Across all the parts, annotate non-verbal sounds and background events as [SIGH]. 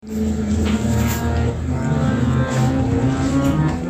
Thank you.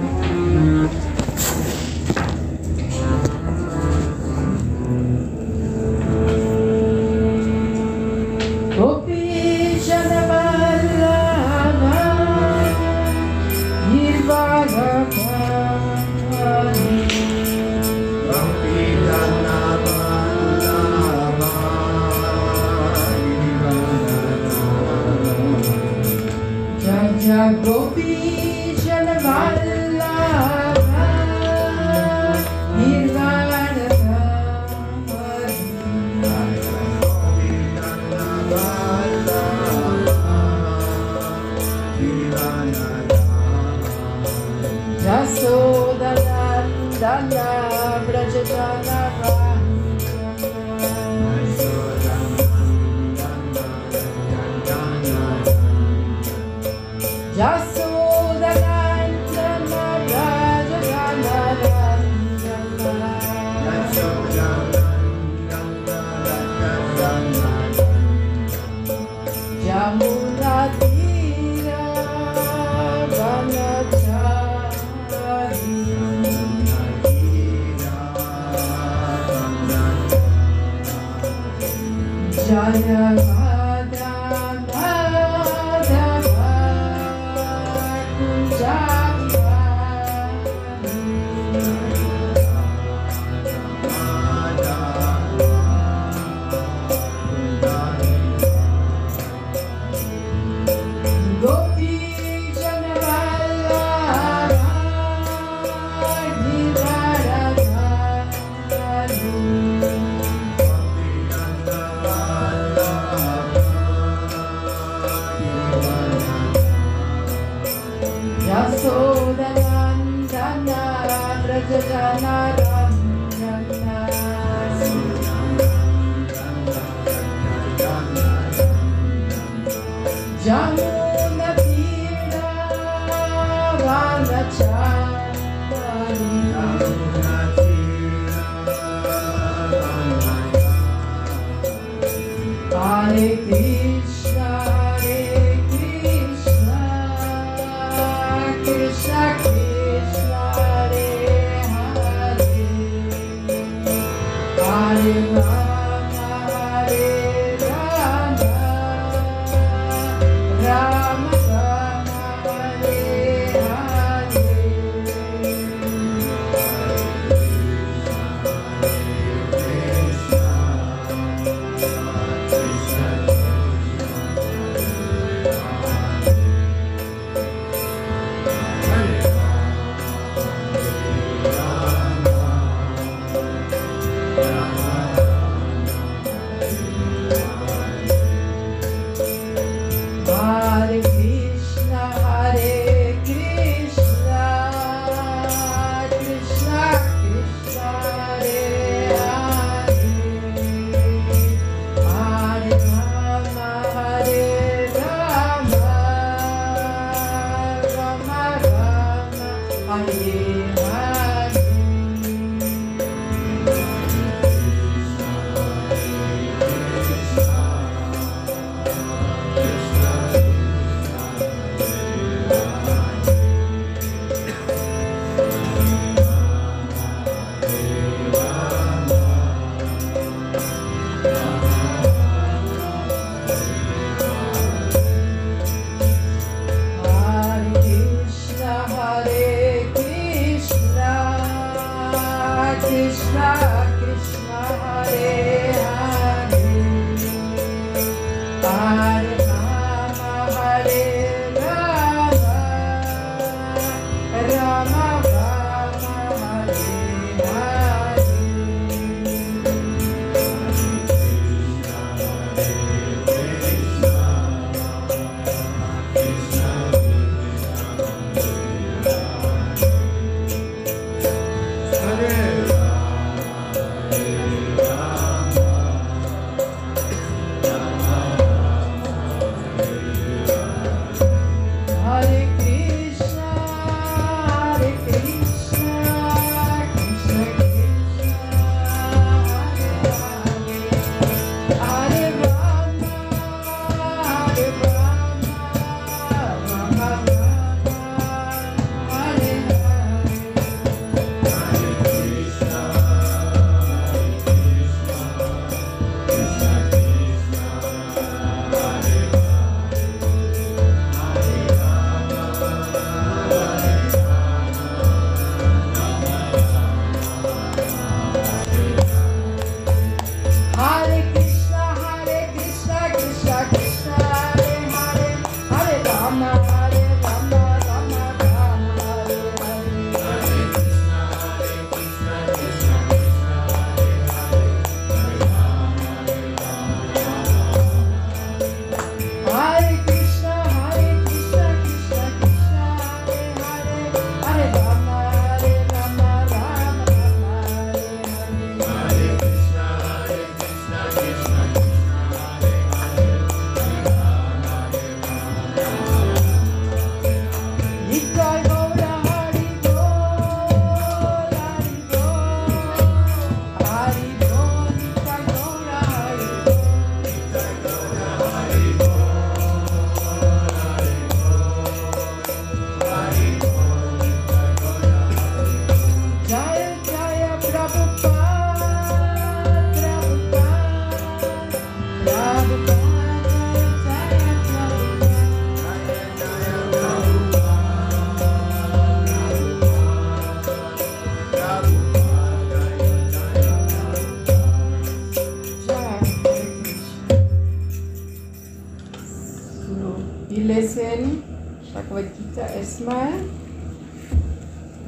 Wir lesen Bhagavad Gita erstmal.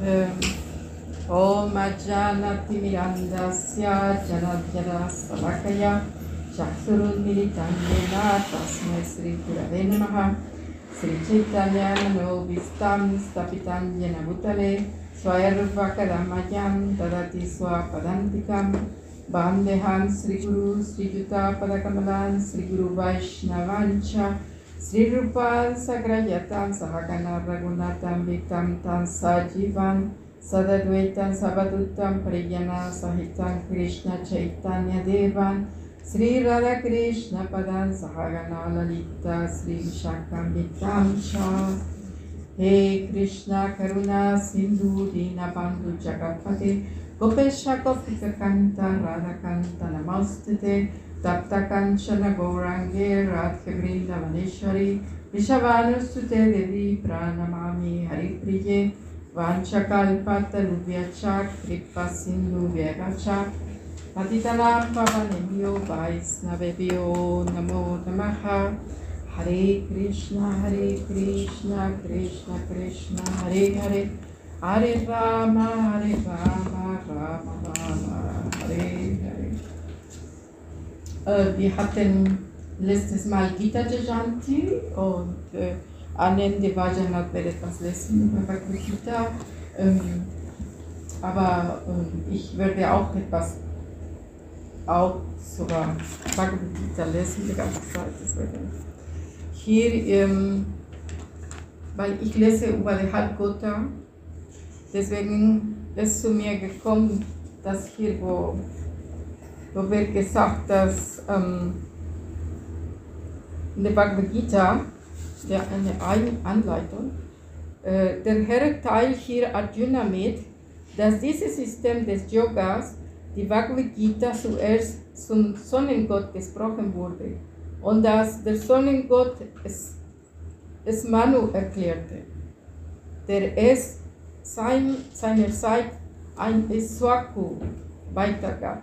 Ähm, Om Ajanati Mirandasya Janadjara Salakaya Chaksurun Militandena Tasmai Sri Gurave Namaha Sri Chaitanya Mano Vistam Stapitam Jena Bhutale Sri Rupa Sagrayatan Sahagana Raghunatam Vitam Tan Sajivan Sadadvaitam Sabadutam Priyana Sahitam Krishna Chaitanya Devan Sri Radha Krishna Padan Sahagana Lalita Sri Shakam Vitam Cha. He Krishna Karuna Sindhu Dina Bandhu Jagatpate Gopesha Gopika Kanta Radha Kanta Namastute तप्तकाञ्चन गौराङ्गे राधिकवृन्दवनेश्वरि विषवानुस्तुते देवी प्राणमामि हरिप्रिये वाञ्छकाल्पतरुभ्यश्च कृपसिन्धुभ्यश्च पतितनां पवनेभ्यो वैष्णवेभ्यो नमो नमः हरे कृष्ण हरे कृष्ण कृष्ण कृष्ण हरे हरे हरे राम हरे राम राम राम Ram äh, Wir hatten letztes Mal Gita Jayanti und äh, Anende Vajanat wird etwas lesen über Gita. Ähm, aber ähm, ich werde auch etwas auch sogar Bhagavad Gita lesen die ganze Zeit. Deswegen. Hier, ähm, weil ich lese über die Halbgötter, deswegen ist zu mir gekommen, dass hier, wo, wo wird gesagt, dass ähm, in der Bhagavad Gita, der eine Anleitung, äh, der Herr teilt hier Arjuna mit, dass dieses System des Yogas, die Bhagavad Gita, zuerst zum Sonnengott gesprochen wurde und dass der Sonnengott es, es Manu erklärte, der es sein, seinerzeit ein Iswaku weitergab.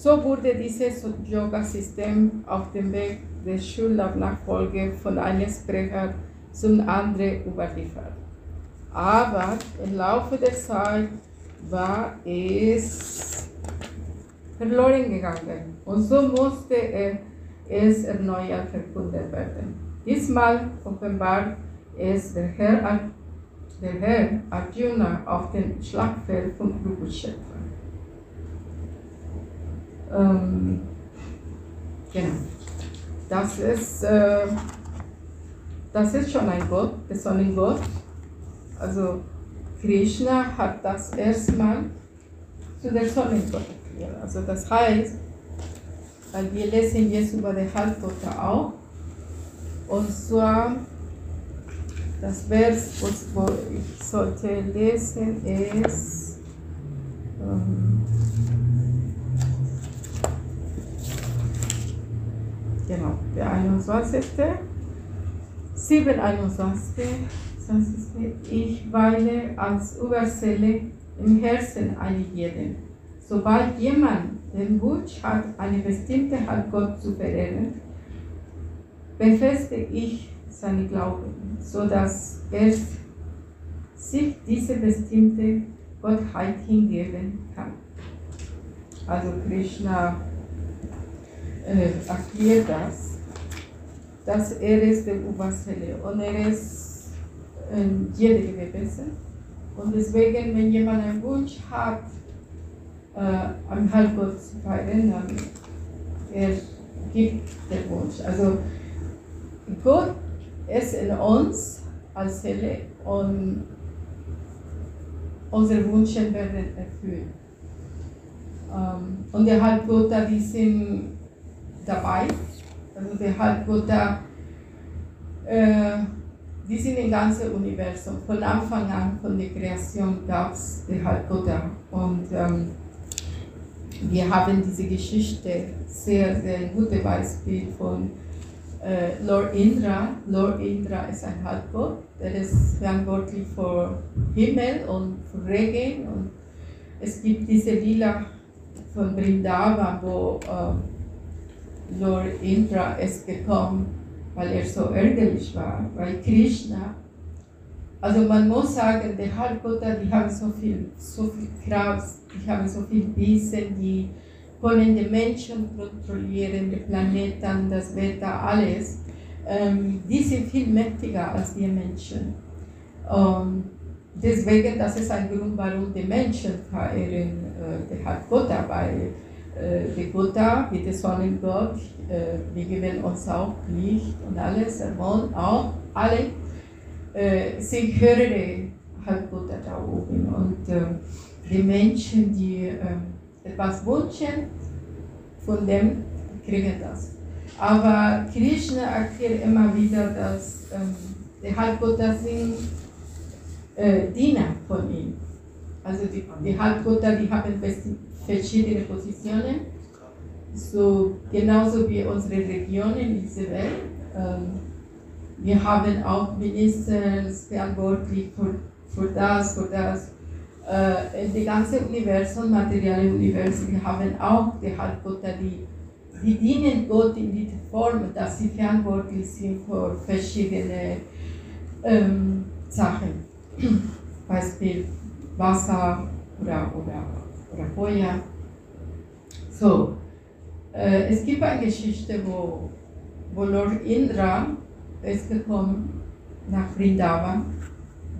So wurde dieses Yoga-System auf dem Weg der Schulnachfolge von einem Sprecher zum anderen überliefert. Aber im Laufe der Zeit war es verloren gegangen und so musste er es erneuert verkündet werden. Diesmal offenbart es der Herr, der Herr Arjuna auf dem Schlachtfeld von Kurukshetra. Ähm, genau. Das ist, äh, das ist schon ein Gott, der Sonnengott. Also Krishna hat das erstmal zu der Sonnengott erklärt. Also das heißt, weil wir lesen jetzt über die Halbgötter auch. Und zwar das Vers, wo ich sollte lesen, ist ähm, genau, der 21. 7, 21. Ich weile als Überseele im Herzen eines jeden. Sobald jemand den Wunsch hat, eine bestimmte Halbgott zu verehren, befestige ich seinen Glauben, sodass er sich diese bestimmte Gottheit hingeben kann. Also Krishna äh, das, dass er ist der Oberstelle und er ist äh, jede gewesen. Und deswegen, wenn jemand einen Wunsch hat, äh, am Halbgott zu dann er gibt den Wunsch. Also Gott ist in uns als Seele und unsere Wünsche werden erfüllt. Ähm, und der Halbgötter, die sind dabei, also der Halbgötter, äh, die sind im ganzen Universum. Von Anfang an, von der Kreation gab es die Halbgötter. Und ähm, wir haben diese Geschichte, sehr, sehr gutes Beispiel von äh, Lord Indra. Lord Indra ist ein Halbgott, der ist verantwortlich für Himmel und für Regen. Und es gibt diese Lila von Brindavan, wo äh, Lord Indra ist gekommen weil er so ärgerlich war, weil Krishna, also man muss sagen, die Halbgötter, die haben so viel, so viel Kraft, die haben so viel Wissen, die können die Menschen kontrollieren, die Planeten, das Wetter, alles. Ähm, die sind viel mächtiger als wir Menschen. Ähm, deswegen, das ist ein Grund, warum die Menschen verehren äh, die Halbgötter, weil die Götter, wie der Sonnengott, äh, die geben uns auch Licht und alles, der Mond auch, alle äh, sind höhere Halbgötter da oben. Und äh, die Menschen, die äh, etwas wünschen, von dem kriegen das. Aber Krishna erklärt immer wieder, dass ähm, die Halbgötter sind äh, Diener von ihm. Also die, die Halbgötter, die haben verschiedene Positionen, so genauso wie unsere Regionen in dieser Welt. Ähm, wir haben auch Minister verantwortlich für, für das, für das. Äh, in dem ganzen Universum, materielle Universum, wir haben auch die Halbgötter, die, die dienen Gott in dieser Form, dass sie verantwortlich sind für verschiedene ähm, Sachen. [CLEARS THROAT] Beispiel Wasser oder, oder, Feuer. So, äh, es gibt eine Geschichte, wo, wo Lord Indra ist gekommen nach Vrindavan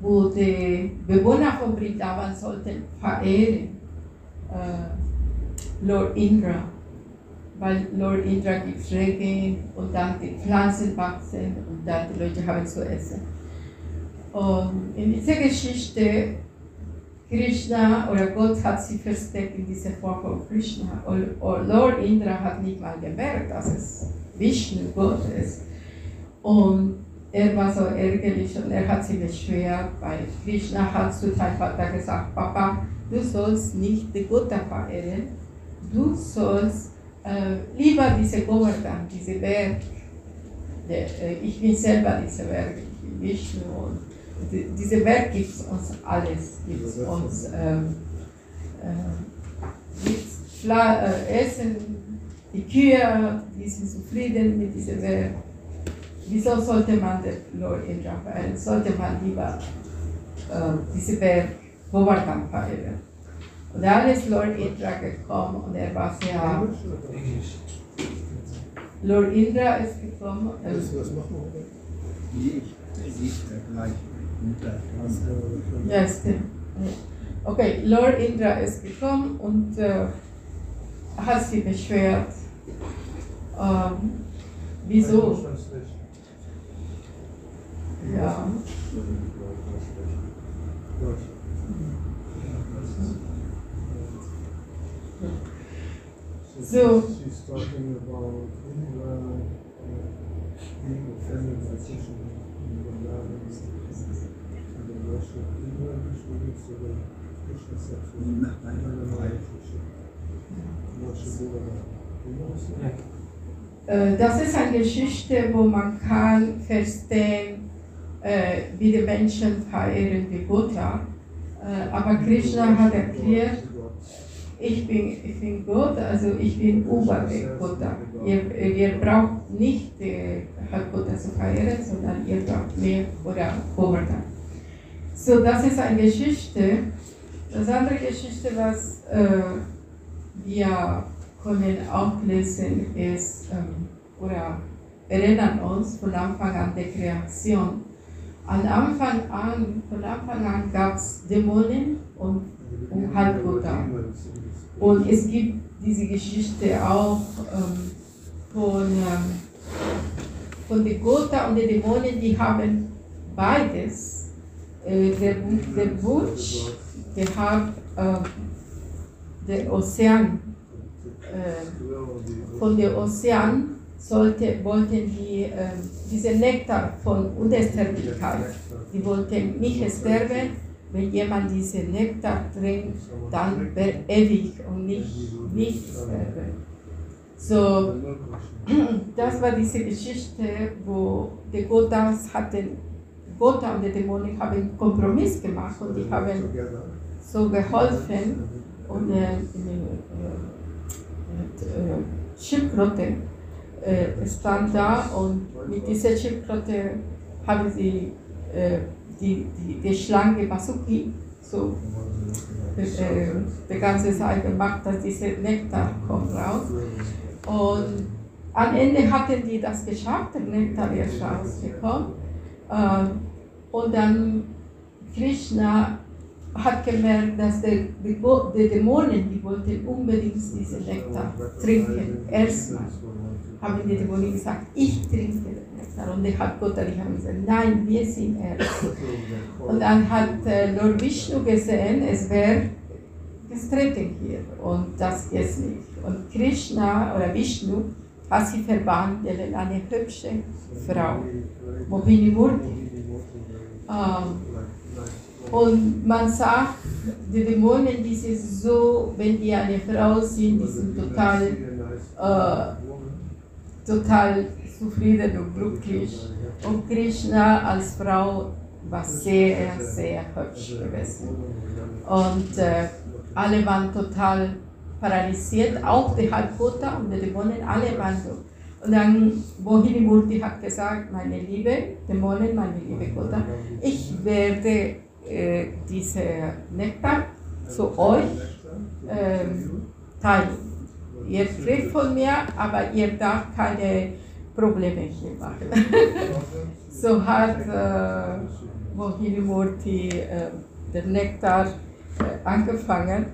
wo die Bewohner von Brindavan sollten verehren äh, Lord Indra, weil Lord Indra gibt Regen und dann die Pflanzen wachsen und dann die Leute haben zu essen. Und in dieser Geschichte, Krishna oder Gott hat sie versteckt in dieser Form von Krishna. Und Lord Indra hat nicht mal gemerkt, dass es Vishnu Gott ist. Und er war so ärgerlich und er hat sich beschwert, weil Krishna hat zu seinem Vater gesagt, Papa, du sollst nicht die Götter verehren, du sollst äh, lieber diese Govardhan, diese Berg, äh, ich bin selber dieser Berg, ich bin Vishnu und die, diese Berg gibt uns alles, gibt uns ähm, äh, äh, Essen, die Kühe, die sind zufrieden mit dieser Berg wieso sollte man den Lord Indra verehren? Sollte man lieber äh, diese Berg Govardhan verehren? Und da ist Lord Indra gekommen und er war sehr. Lord Indra ist gekommen. Äh, was machen wir? Nee, ich gleich. Ja, stimmt. Okay, Lord Indra ist gekommen und äh, hat sich beschwert. Ähm, wieso? Ja. So. She's talking about Indra uh, being offended by Krishna Das ist eine Geschichte, wo man kann verstehen, äh, wie die Menschen verehren die Buddha. Äh, aber Krishna hat erklärt, ich bin, ich bin Gott, also ich bin über Buddha. Ihr, ihr braucht nicht die Buddha zu verehren, sondern ihr braucht mehr oder Govardhan. So, das ist eine Geschichte. Das andere Geschichte, was äh, wir können auch lesen, ist, ähm, oder erinnern uns von Anfang an der Kreation. An Anfang an, von Anfang an gab es Dämonen und, und Halbgötter. Und es gibt diese Geschichte auch ähm, von, ähm, von den Göttern und den Dämonen, die haben beides. Äh, der, der Wunsch, der hat äh, der Ozean, äh, von der Ozean sollte, wollten die äh, diese Nektar von Unsterblichkeit, die wollten nicht sterben, wenn jemand diesen Nektar trinkt, dann ewig und nicht, nicht sterben. So, [CLEARS THROAT] das war diese Geschichte, wo die Gottas hatten, Gotta und die Dämonen haben einen Kompromiss gemacht und die haben so geholfen und äh, äh, äh, Schildkröte äh, stand da und mit dieser Schildkröte haben sie äh, die, die, die Schlange Masuki so äh, die ganze Zeit gemacht, dass dieser Nektar kommt raus. Und am Ende hatten die das geschafft, der Nektar ist rausgekommen. Äh, und dann Krishna hat gemerkt, dass die, die, die Dämonen, die wollten unbedingt diesen Nektar trinken. Erstmal haben die Dämonen gesagt, ich trinke den Nektar. Und der hat Gott die haben gesagt, nein, wir sind erst. Und dann hat äh, Lord Vishnu gesehen, es wäre gestritten hier und das geht nicht. Und Krishna oder Vishnu hat sie verwandelt in eine hübsche Frau, Mohini Murti. Ähm, und man sagt, die Dämonen, die sind so, wenn die eine Frau sind, die sind total, äh, total zufrieden und glücklich. Und Krishna als Frau war sehr, sehr hübsch gewesen. Und äh, alle waren total paralysiert, auch die Halbgötter und die Dämonen, alle waren so. Und dann Mohini Murti hat gesagt, meine liebe Dämonen, meine liebe Götter, ich werde äh, diese Nektar zu euch äh, teilen. Ihr kriegt von mir, aber ihr darf keine Probleme hier machen. [LAUGHS] so hat äh, Murti äh, den Nektar äh, angefangen,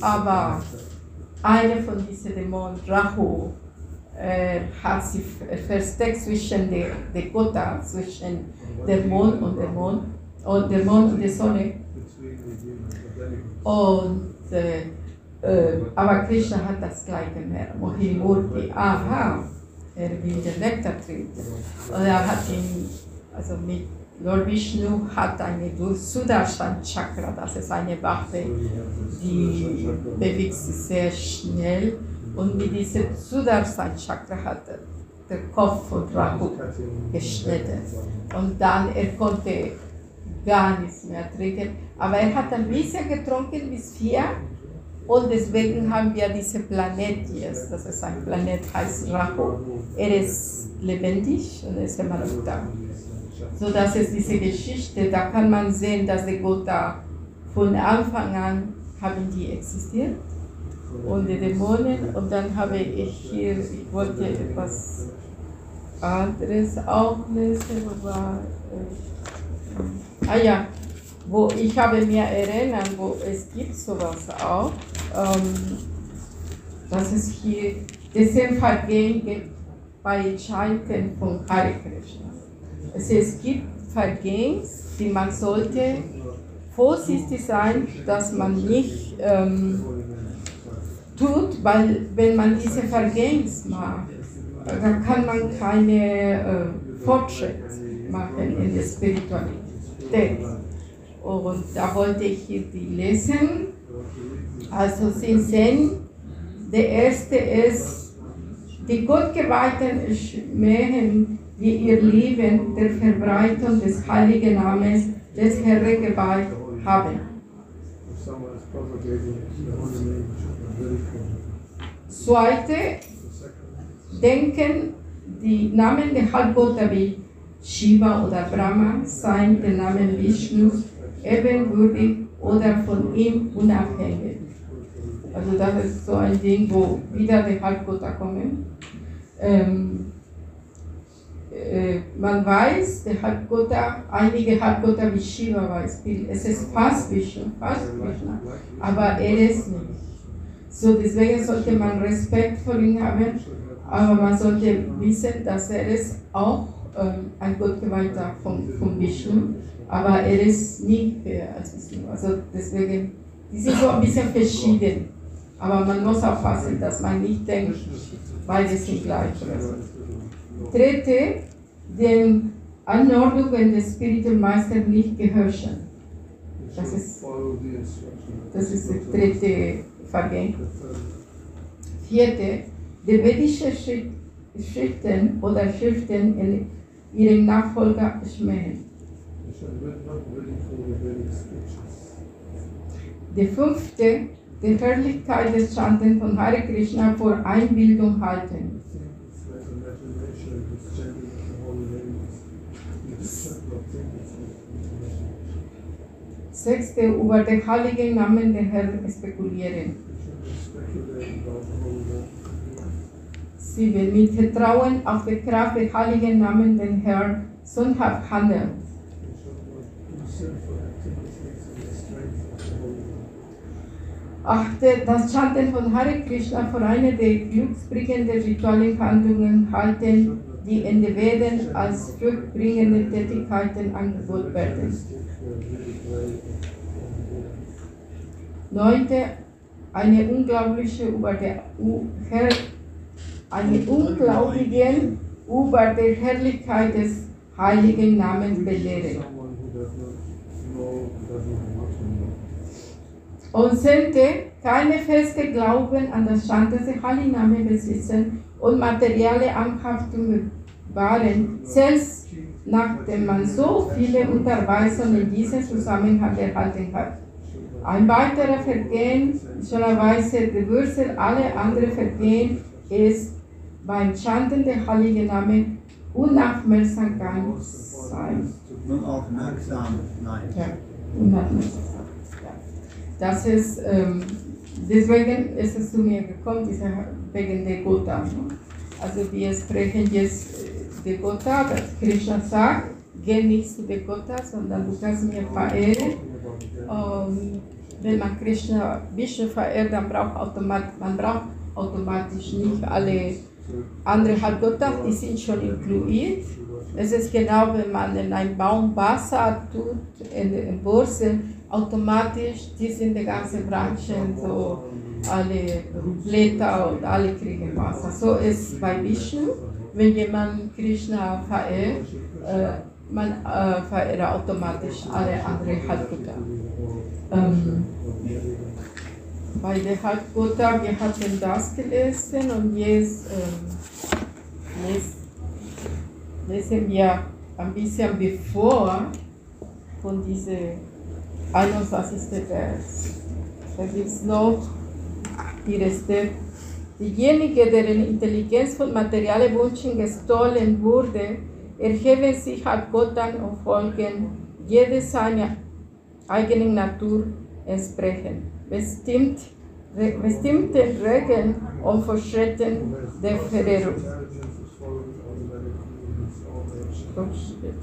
aber einer von diesen Dämonen, Rahu, äh, hat sich versteckt zwischen der, der Gota, zwischen der Mond und der Mond und der Mond und der Sonne. Und, äh, äh, aber Krishna hat das gleich gemerkt. Mohimurti, aha, er will den Nektar trinken. Und er hat ihn, also mit Lord Vishnu hat eine Sudarshan Chakra, das ist eine Waffe, die bewegt sich sehr schnell. Und mit diesem Sudarshan Chakra hat der Kopf von Rahu geschnitten. Und dann er konnte gar nichts mehr trinken. Aber er hat ein bisschen getrunken bis vier. Und deswegen haben wir diesen Planet jetzt. Das ist ein Planet, heißt Rahu. Er ist lebendig und ist immer noch da. So dass es diese Geschichte, da kann man sehen, dass die Götter von Anfang an haben die existiert und die Dämonen. Und dann habe ich hier, ich wollte etwas anderes auch lesen, aber äh, ah ja, wo ich habe mir erinnert, wo es gibt sowas auch, ähm, dass es hier diesen Vergehen gibt bei Chanten von Hare Krishna. Also es gibt Vergehen, die man sollte vorsichtig sein, dass man nicht ähm, tut, weil wenn man diese Vergehen macht, dann kann man keine äh, Fortschritt machen in der Spiritualität. Und da wollte ich hier die lesen. Also Sie sehen, der erste ist, die Gottgeweihten schmähen wie ihr Leben der Verbreitung des heiligen Namens des Herrn geweiht haben. Zweite, denken die Namen der Halbgötter wie Shiva oder Brahma seien der Name Vishnus ebenwürdig oder von ihm unabhängig. Also das ist so ein Ding, wo wieder die Halbgötter kommen. Ähm, äh, man weiß, der Halbgötter, einige Halbgötter wie Shiva weiß, es ist fast Vishnu, fast Krishna, aber er ist nicht. So deswegen sollte man Respekt vor ihm haben aber man sollte wissen, dass er ist auch ähm, ein Gottgeweihter von, von Vishnu, aber er ist nie höher als Vishnu. Also deswegen, die sind so ein bisschen verschieden. Aber man muss aufpassen, dass man nicht denkt, beide sind gleich oder so. Dritte, den Anordnungen des Spiritual Meister nicht gehorchen. Das ist, das ist das dritte Vergehen. Vierte, die vedische Schriften oder Schriften in ihrem Nachfolger schmähen. Die fünfte, die Herrlichkeit des Chanten von Hare Krishna vor Einbildung halten. Sechste, über den heiligen Namen des Herrn spekulieren. Sieben, mit Vertrauen auf die Kraft des heiligen Namen des Herrn sündhaft handeln. Achte, das Chanten von Hare Krishna für eine der glücksbringenden rituellen Handlungen halten, die in den Veden als fruchtbringende Tätigkeiten angeboten werden. Neunte, eine unglaubliche über der Herr, eine unglaublichen über die Herrlichkeit des heiligen Namens belehren. Und zehnte, keine feste Glauben an das Chanten des heiligen Namens besitzen und materielle Anhaftungen waren, selbst nachdem man so viele Unterweisungen in diesem Zusammenhang erhalten hat. Ein weiterer Vergehen, schönerweise die Wurzel aller anderen Vergehen, ist beim Chanten der Heiligen Namen Unaufmerksamkeit sein. Unaufmerksam, nein. Ja, unaufmerksam. Das ist, ähm, deswegen ist es zu mir gekommen, diese, wegen der Gotha. Also wir sprechen jetzt dass Krishna sagt, geh nicht zu der Gotha, sondern du kannst mir verehren. Ähm, wenn man Krishna Vishnu verehrt, dann braucht automat, man braucht automatisch nicht alle andere Halbgötter, die sind schon inkludiert. Es ist genau, wenn man in einen Baum Wasser tut, in den Wurzeln, automatisch, die sind die ganzen Branchen, so alle Blätter und alle kriegen Wasser. So ist bei Vishnu, wenn jemand Krishna verehrt, äh, man äh, verehrt automatisch alle anderen Halbgötter. Ähm, bei der Halbgötter, wir hatten das gelesen und jetzt ähm, les, lesen wir ein bisschen bevor von diesem 21. Vers. Da gibt es noch die Reste. Diejenigen, deren Intelligenz von materiellen Wünschen gestohlen wurde, erheben sich Halbgöttern und folgen jede seiner eigenen Natur entsprechen. Bestimmt, bestimmten Regeln und Vorschriften der Verehrung.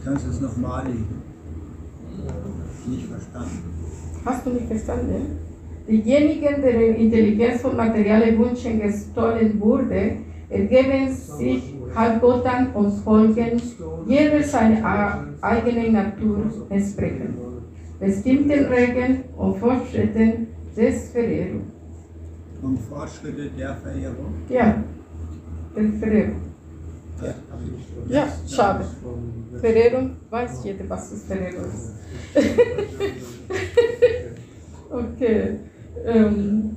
Kannst du es nochmal lesen? Nicht verstanden. Hast du nicht verstanden? Diejenigen, deren Intelligenz von materiellen Wünschen gestohlen wurde, ergeben sich Halbgöttern und folgen jeder seiner eigenen Natur entsprechend. Bestimmten Regeln und Fortschritten des Verehrung. Und Fortschritte der Verehrung? Ja, der Verehrung. Ja, schade. Verehrung, weiß jeder, was ist Verehrung ist. [LAUGHS] okay. Ähm,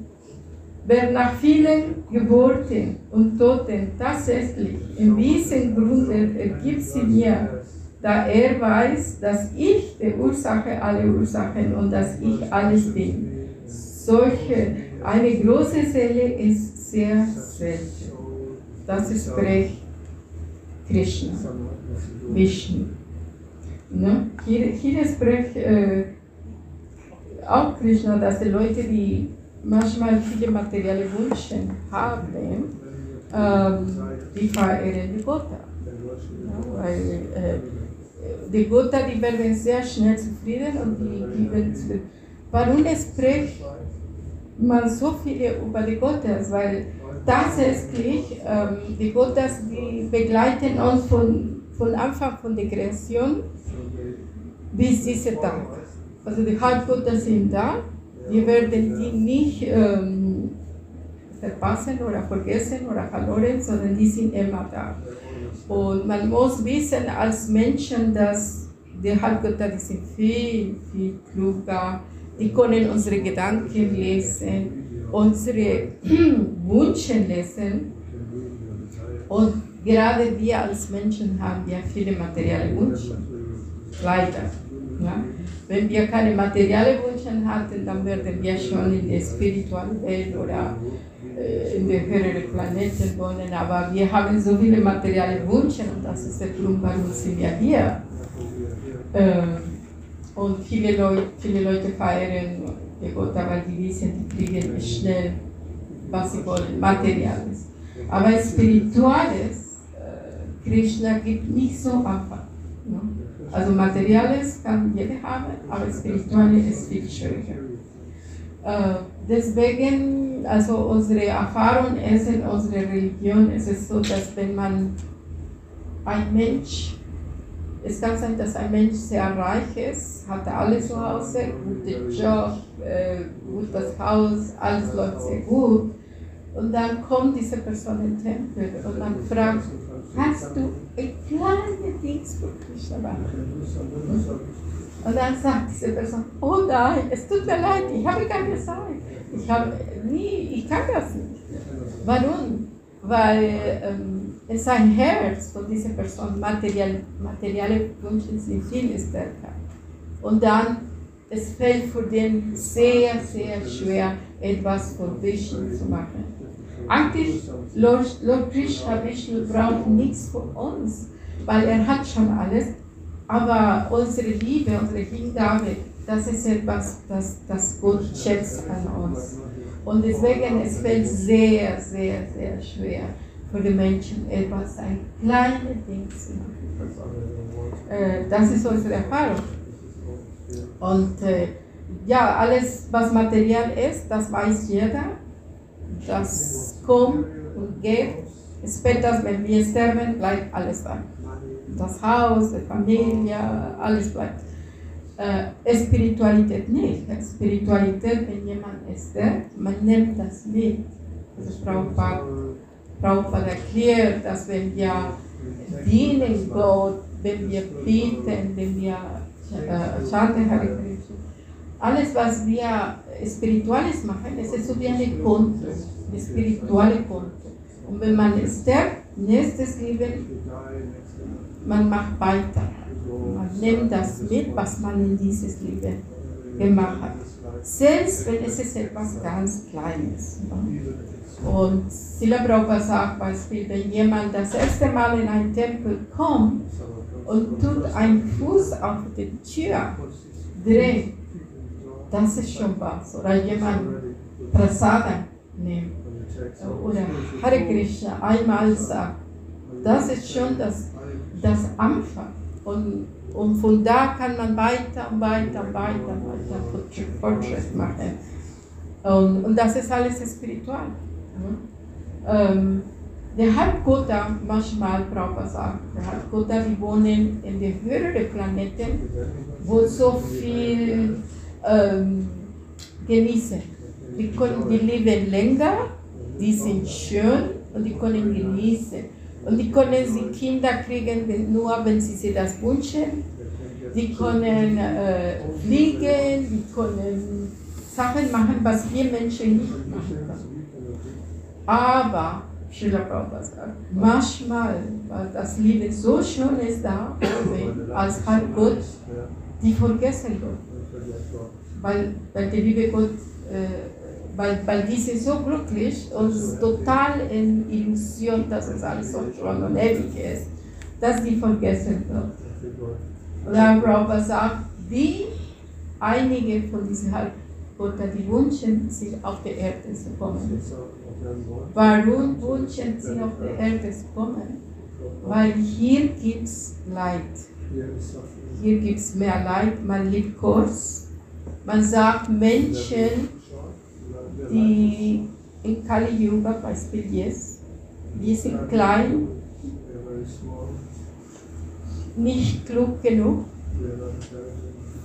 wer nach vielen Geburten und Toten tatsächlich in diesem Grunde ergibt sie mir, da er weiß, dass ich die Ursache aller Ursachen und dass ich alles bin. Solche, eine große Seele ist sehr selten. Das spricht Krishna, Vishnu. Ne? Hier, hier spricht äh, auch Krishna, dass die Leute, die manchmal viele materielle Wünsche haben, ähm, die verehren die Götter. Ja, weil äh, die Götter, die werden sehr schnell zufrieden und die geben zu. Warum spricht man so viele über die Götter? Weil tatsächlich ähm, die Götter, die begleiten uns von, von Anfang von der Kreation bis dieser Tag. Also die Halbgötter sind da, wir werden die nicht ähm, verpassen oder vergessen oder verloren, sondern die sind immer da. Und man muss wissen als Menschen, dass die Halbgötter die sind viel, viel kluger, die können unsere Gedanken lesen, unsere [CLEARS THROAT] Wünsche lesen. Und gerade wir als Menschen haben ja viele materielle Wünsche. Leider. Ja? Wenn wir keine materielle Wünsche hatten, dann würden wir schon in der spirituellen Welt oder äh, in den höheren Planeten wohnen. Aber wir haben so viele materielle Wünsche und das ist der Grund, warum sind wir hier. Äh, und viele Leute, viele Leute feiern die Gotha, weil die wissen, die kriegen schnell, was sie wollen, Materiales. Aber Spirituales, äh, Krishna gibt nicht so einfach. Ne? Also Materiales kann jeder haben, aber Spirituales ist viel schwieriger. Äh, deswegen, also unsere Erfahrung ist in unserer Religion, ist es so, dass wenn man ein Mensch es kann sein, dass ein Mensch sehr reich ist, hat alles zu Hause, guten Job, äh, gutes Haus, alles läuft sehr gut. Und dann kommt diese Person in den Tempel und man fragt, kannst du ein kleines Ding für? Und dann sagt diese Person, oh nein, es tut mir leid, ich habe keine Zeit. Ich, habe, nie, ich kann das nicht. Warum? Weil ähm, es ein Herz von dieser Person, material, materielle Wünsche sind viel stärker. Und dann, es fällt für den sehr, sehr schwer, etwas für Vishnu zu machen. Eigentlich, Lord, Lord Krishna Vishnu braucht nichts von uns, weil er hat schon alles. Aber unsere Liebe, unsere Hingabe, das ist etwas, das, das Gott schätzt an uns. Und deswegen, es fällt sehr, sehr, sehr schwer für die Menschen etwas, ein kleines Ding zu machen. Äh, das ist unsere Erfahrung. Und äh, ja, alles, was Material ist, das weiß jeder. Das kommt und geht. Später, wenn wir sterben, bleibt alles da. Das Haus, die Familie, alles bleibt. Äh, Spiritualität nicht. Spiritualität, wenn jemand ist, man nimmt das mit. Also Prabhupada erklärt, dass wenn wir dienen Gott, wenn wir beten, wenn wir äh, Krishna, alles was wir Spirituelles machen, es ist so wie eine Konto, eine spirituelle Konto. Und wenn man stirbt, nächstes Leben, man macht weiter. Man nimmt das mit, was man in dieses Leben gemacht hat. Selbst wenn es ist etwas ganz Kleines. Ne? Und Sila Prabhupada sagt Beispiel, wenn jemand das erste Mal in einen Tempel kommt und tut einen Fuß auf die Tür, dreht, das ist schon was. Oder jemand Prasada nimmt oder Hare Krishna einmal sagt, das ist schon das, das Anfang. Und, und von da kann man weiter und weiter und weiter, weiter Fortschritt machen. Und, und das ist alles spiritual. Ähm, der Halbgötter, manchmal Prabhupada sagt, der Halbgötter, die wohnen in den höheren Planeten, wo so viel ähm, genießen. Die, können, die leben länger, die sind schön und die können genießen. Und die können sie Kinder kriegen, nur wenn sie sich das wünschen. Die können äh, fliegen, die können Sachen machen, was wir Menschen nicht machen können. Aber, Schiller Prabhupada sagt, manchmal, weil das Leben so schön ist da, als halb Gott, die vergessen Gott. Weil, weil die liebe Gott, äh, weil, weil die so glücklich und total in Illusion, dass es alles so schön und ewig ist, dass die vergessen wird. Und dann Prabhupada sagt, die einige von diesen halb Götter, die wünschen, sich auf die Erde zu kommen. Warum wünschen sie auf die Erde zu kommen? Weil hier gibt es Leid. Hier gibt es mehr Leid, man liebt Kurs. Man sagt Menschen, die in Kali Yuga, Beispiel jetzt, die sind klein, nicht klug genug,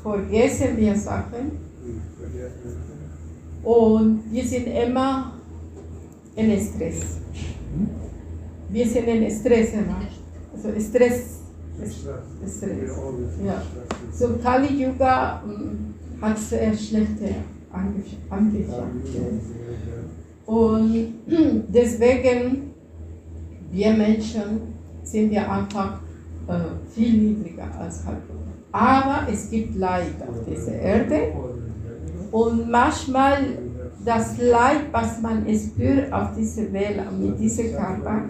vergessen wir Sachen und wir sind immer in Stress. Wir sind in Stress immer. Also Stress. Stress. Ja. So Kali Yuga hm, hat sehr schlechte Angefangen. Und [CLEARS THROAT] deswegen, wir Menschen sind wir einfach äh, viel niedriger als Halbgott. Aber es gibt Leid auf dieser Erde und manchmal das Leid, was man spürt auf dieser Welt, mit diesem Körper,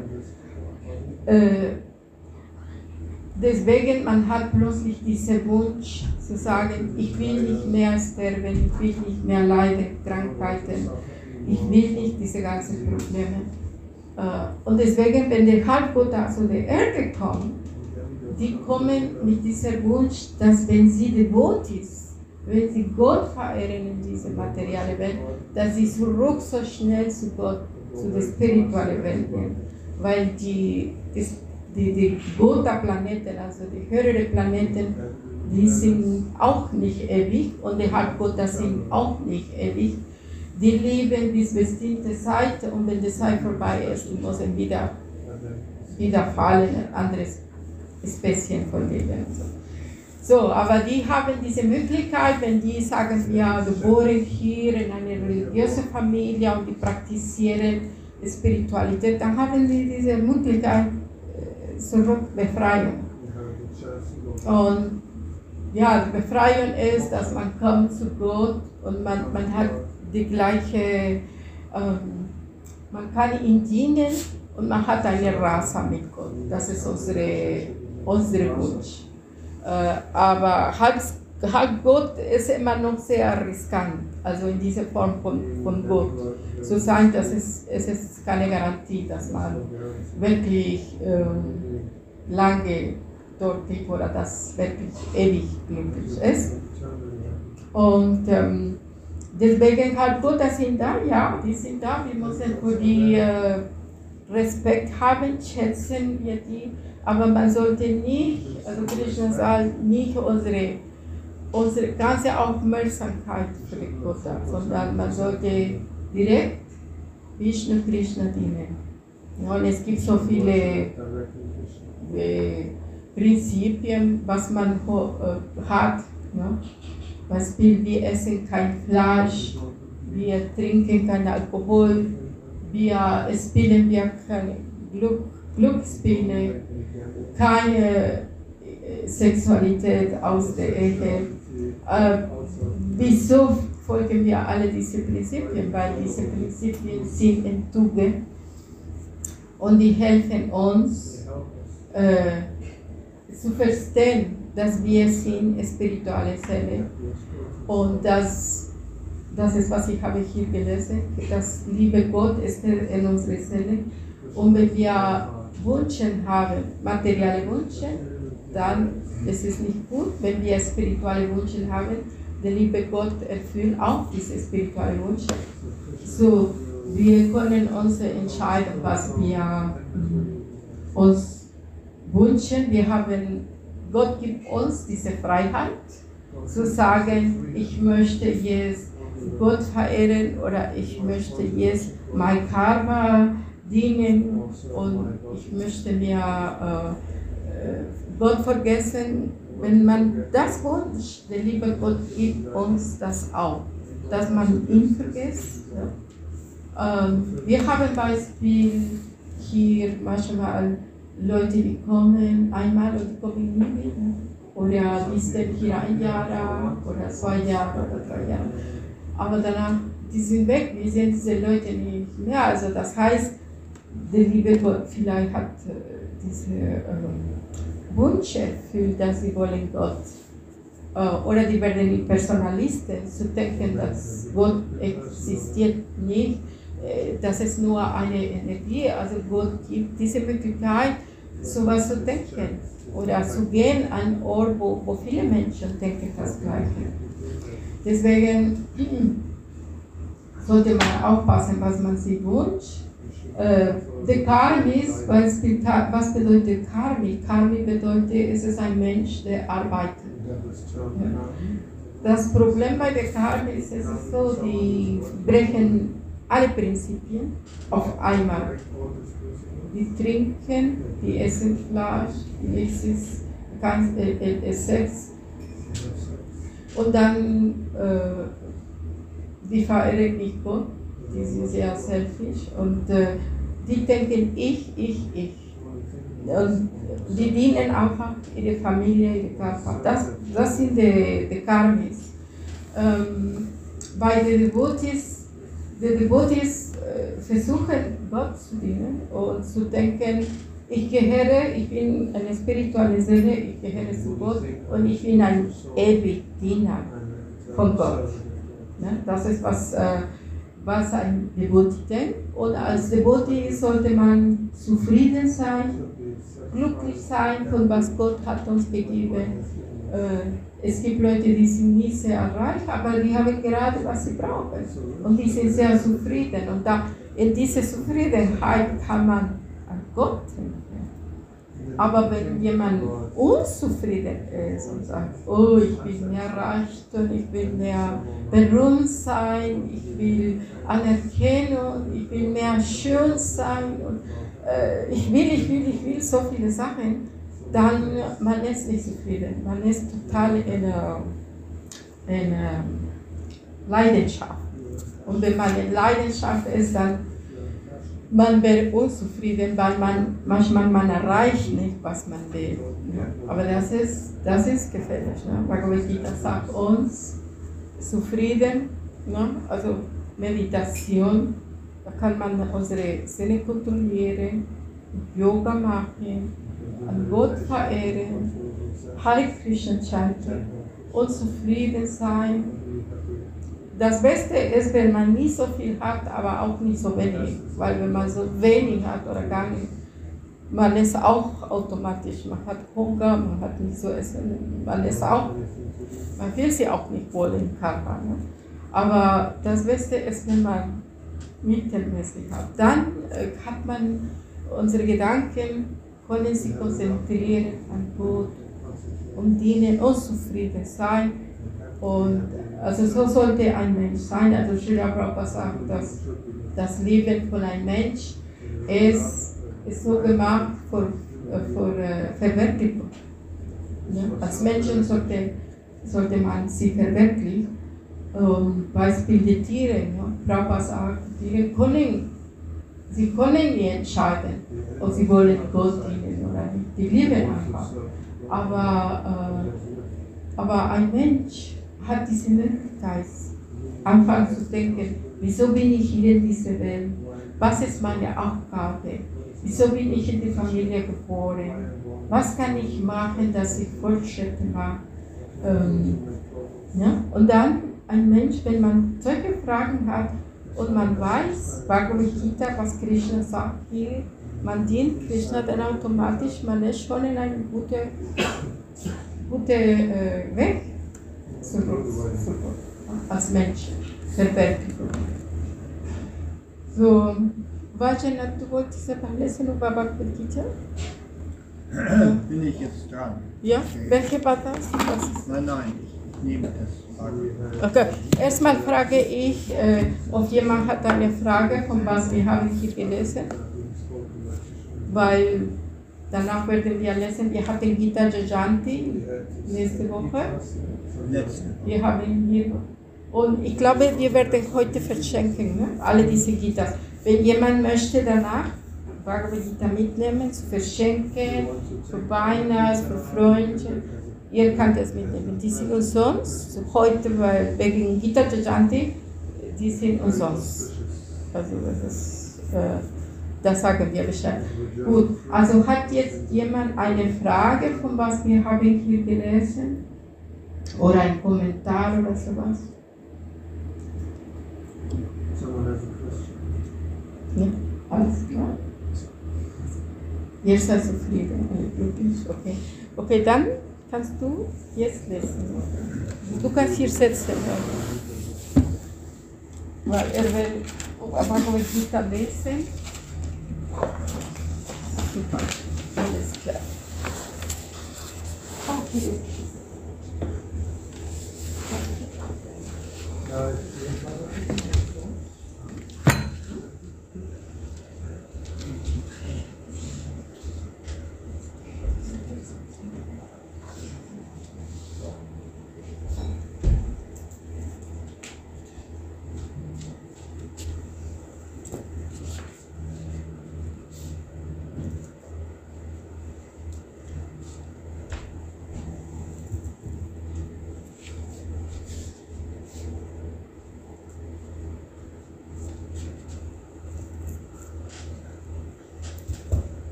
äh, deswegen man hat plötzlich diesen Wunsch zu sagen, ich will nicht mehr sterben, ich will nicht mehr leiden, Krankheiten, ich will nicht diese ganzen Probleme. Äh, und deswegen, wenn der Halbgott zu der Erde kommt, die kommen mit diesem Wunsch, dass wenn sie devot ist, wenn sie Gott verehren in dieser materiellen Welt, dass sie zurück so schnell zu Gott, zu der spirituellen Welt gehen. Weil die, die, die, die Gotha-Planeten, also die höheren Planeten, die sind auch nicht ewig und die Halbgötter sind auch nicht ewig. Die leben bis bestimmte Zeit und wenn die Zeit vorbei ist, die müssen wieder, wieder fallen, ein anderes Spezien von Leben. So, aber die haben diese Möglichkeit, wenn die sagen, ja, geboren hier in einer religiösen Familie und die praktizieren Spiritualität, dann haben die diese Möglichkeit zur Befreiung. Und ja, Befreiung ist, dass man kommt zu Gott und man, man hat die gleiche, ähm, man kann ihm dienen und man hat eine Rasse mit Gott. Das ist unsere, unsere Wunsch. Äh, aber halb Gott ist immer noch sehr riskant, also in dieser Form von, von Gott zu sein, das ist, es ist keine Garantie, dass man wirklich ähm, lange dort ist oder das wirklich ewig glücklich ist. Und ähm, deswegen halt das sind da, ja, die sind da, wir müssen für die äh, Respekt haben, schätzen wir die, aber man sollte nicht, also Krishna sagt, nicht unsere, unsere ganze Aufmerksamkeit für Gott, sondern man sollte direkt Vishnu Krishna dienen. und es gibt so viele äh, Prinzipien, was man äh, hat. Ja? Beispiel, wir essen kein Fleisch, wir trinken kein Alkohol, wir spielen wir keine Glück, Glücksspiele, keine Sexualität aus der Ehe. Äh, wieso folgen wir alle diese Prinzipien? Weil diese Prinzipien sind in Tugend und die helfen uns äh, zu verstehen, dass wir sind spirituelle Seele und dass das ist, was ich habe hier gelesen, dass Liebe Gott ist in unserer Seele und wenn wir Wünsche haben, materielle Wünsche, dann ist es nicht gut. Wenn wir spirituelle Wünsche haben, der liebe Gott erfüllt auch diese spirituellen Wünsche. So, wir können uns entscheiden, was wir uns wünschen. Wir haben, Gott gibt uns diese Freiheit, zu sagen, ich möchte jetzt Gott verehren oder ich möchte jetzt mein Karma dienen und ich möchte mir äh, Gott vergessen. Wenn man das wünscht, der liebe Gott gibt uns das auch, dass man ihn vergisst. Ähm, wir haben Beispiel hier manchmal Leute, die kommen einmal und kommen nie wieder. Oder die sind hier ein Jahr oder zwei Jahre oder drei Jahre. Aber danach, die sind weg, wir sehen diese Leute nicht mehr. Also das heißt, der liebe Gott vielleicht hat äh, diese äh, Wunsch erfüllt, dass sie wollen Gott. Äh, oder die werden Personalisten, zu denken, dass Gott existiert nicht, äh, dass es nur eine Energie, also Gott gibt diese Möglichkeit, sowas zu denken. Oder zu gehen an Ort, wo, wo viele Menschen denken das Gleiche. Deswegen [CLEARS THROAT] sollte man aufpassen, was man sich wünscht der Karmis, was bedeutet Karmi? Karmi bedeutet, es ist ein Mensch, der arbeitet. Das Problem bei der Karmi ist, es ist so, die brechen alle Prinzipien auf einmal. Die trinken, die essen Fleisch, die essen ganz, äh, äh, Sex. Und dann, äh, die verehren nicht Gott die sind sehr selfish und äh, die denken ich, ich, ich. Und die dienen einfach ihre Familie, ihre Körper. Das, das sind die, die Karmis. Ähm, bei den Devotees, die Devotees äh, versuchen Gott zu dienen und zu denken, ich gehöre, ich bin eine spirituelle Seele, ich gehöre zu Gott und ich bin ein ewig Diener von Gott. Ne? Das ist, was, äh, was ein Devoti denkt. Und als Devoti sollte man zufrieden sein, glücklich sein von was Gott hat uns gegeben. Äh, es gibt Leute, die sind nie sehr reich, aber die haben gerade, was sie brauchen. Und die sind sehr zufrieden. Und da, in dieser Zufriedenheit kann man an Gott denken. Aber wenn jemand unzufrieden ist und sagt, oh, ich will mehr Reichtum, ich will mehr berühmt sein, ich will Anerkennung, ich will mehr schön sein und äh, ich will, ich will, ich will so viele Sachen, dann man ist nicht zufrieden. Man ist total in einer, in Leidenschaft. Und wenn man in Leidenschaft ist, dann man wird unzufrieden, weil man manchmal man erreicht nicht, was man will. Aber das ist, das ist gefährlich. Ne? Bhagavad Gita sagt uns, zufrieden, ne? also Meditation, da kann man unsere Sinne kontrollieren, Yoga machen, an Gott verehren, Hare Krishna chanten und zufrieden sein das Beste ist, wenn man nicht so viel hat, aber auch nicht so wenig. Weil wenn man so wenig hat oder gar nicht, man ist auch automatisch, man hat Hunger, man hat nicht so Essen, man ist auch, man will sich auch nicht wohl im Körper. Ne? Aber das Beste ist, wenn man mittelmäßig hat. Dann äh, hat man unsere Gedanken, können sich konzentrieren an Gott, um dienen und zufrieden sein und also so sollte ein Mensch sein. Also Srila Prabhupada sagt, dass das Leben von einem Mensch ist, ist so gemacht für, für äh, Verwirklichung. Ja? Als Menschen sollte, sollte man sich verwirklichen. Um, Beispiel die Tiere. Ja? Prabhupada sagt, Tiere können, sie können nicht entscheiden, ob sie wollen Gott dienen oder nicht. Die lieben einfach. Aber, äh, aber ein Mensch, hat diese Möglichkeit, anfangen zu denken, wieso bin ich hier in dieser Welt? Was ist meine Aufgabe? Wieso bin ich in die Familie geboren? Was kann ich machen, dass ich Fortschritte mache? Ähm, ja? Und dann ein Mensch, wenn man solche Fragen hat und man weiß, Bhagavad Gita, was Krishna sagt hier, man dient Krishna, dann automatisch, man ist schon in einem guten, guten äh, Weg als Mensch Verwirklichung. So, Vajana, du wolltest etwas lesen über Bhagavad Gita? [CLEARS THROAT] Bin ich jetzt dran? Ja, okay. welche das nein, nein, ich nehme das. Okay, erstmal frage ich, äh, ob jemand hat eine Frage, von was wir haben hier gelesen. Weil danach werden wir lesen, wir hatten Gita Jajanti nächste Woche. Wir haben hier. Und ich glaube, wir werden heute verschenken, ne? alle diese Gitas. Wenn jemand möchte danach Bhagavad Gita mitnehmen, zu verschenken, für Weihnachten, für Freunde, ihr könnt es mitnehmen. Die sind umsonst. Heute, weil wegen Gita Jajanti, die sind umsonst. Also das ist, äh, das sagen wir Bescheid. Gut, also hat jetzt jemand eine Frage, von was wir haben hier gelesen? Oder ein Kommentar oder sowas? Ja, alles klar. Jetzt seid zufrieden. Okay. okay, dann kannst du jetzt lesen. Du kannst hier sitzen. Weil er will Bhagavad Gita lesen. Super, alles klar. Okay.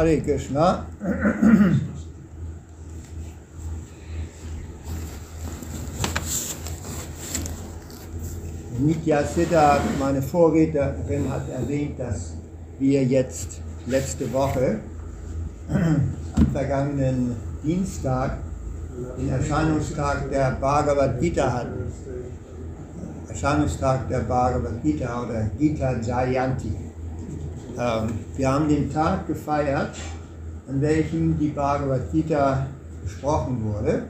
Hare Krishna. Nitya Siddha, meine Vorrednerin, hat erwähnt, dass wir jetzt letzte Woche am vergangenen Dienstag den Erscheinungstag der Bhagavad Gita hatten. Erscheinungstag der Bhagavad Gita oder Gita Jayanti. Ähm, wir haben den Tag gefeiert, an welchem die Bhagavad Gita gesprochen wurde.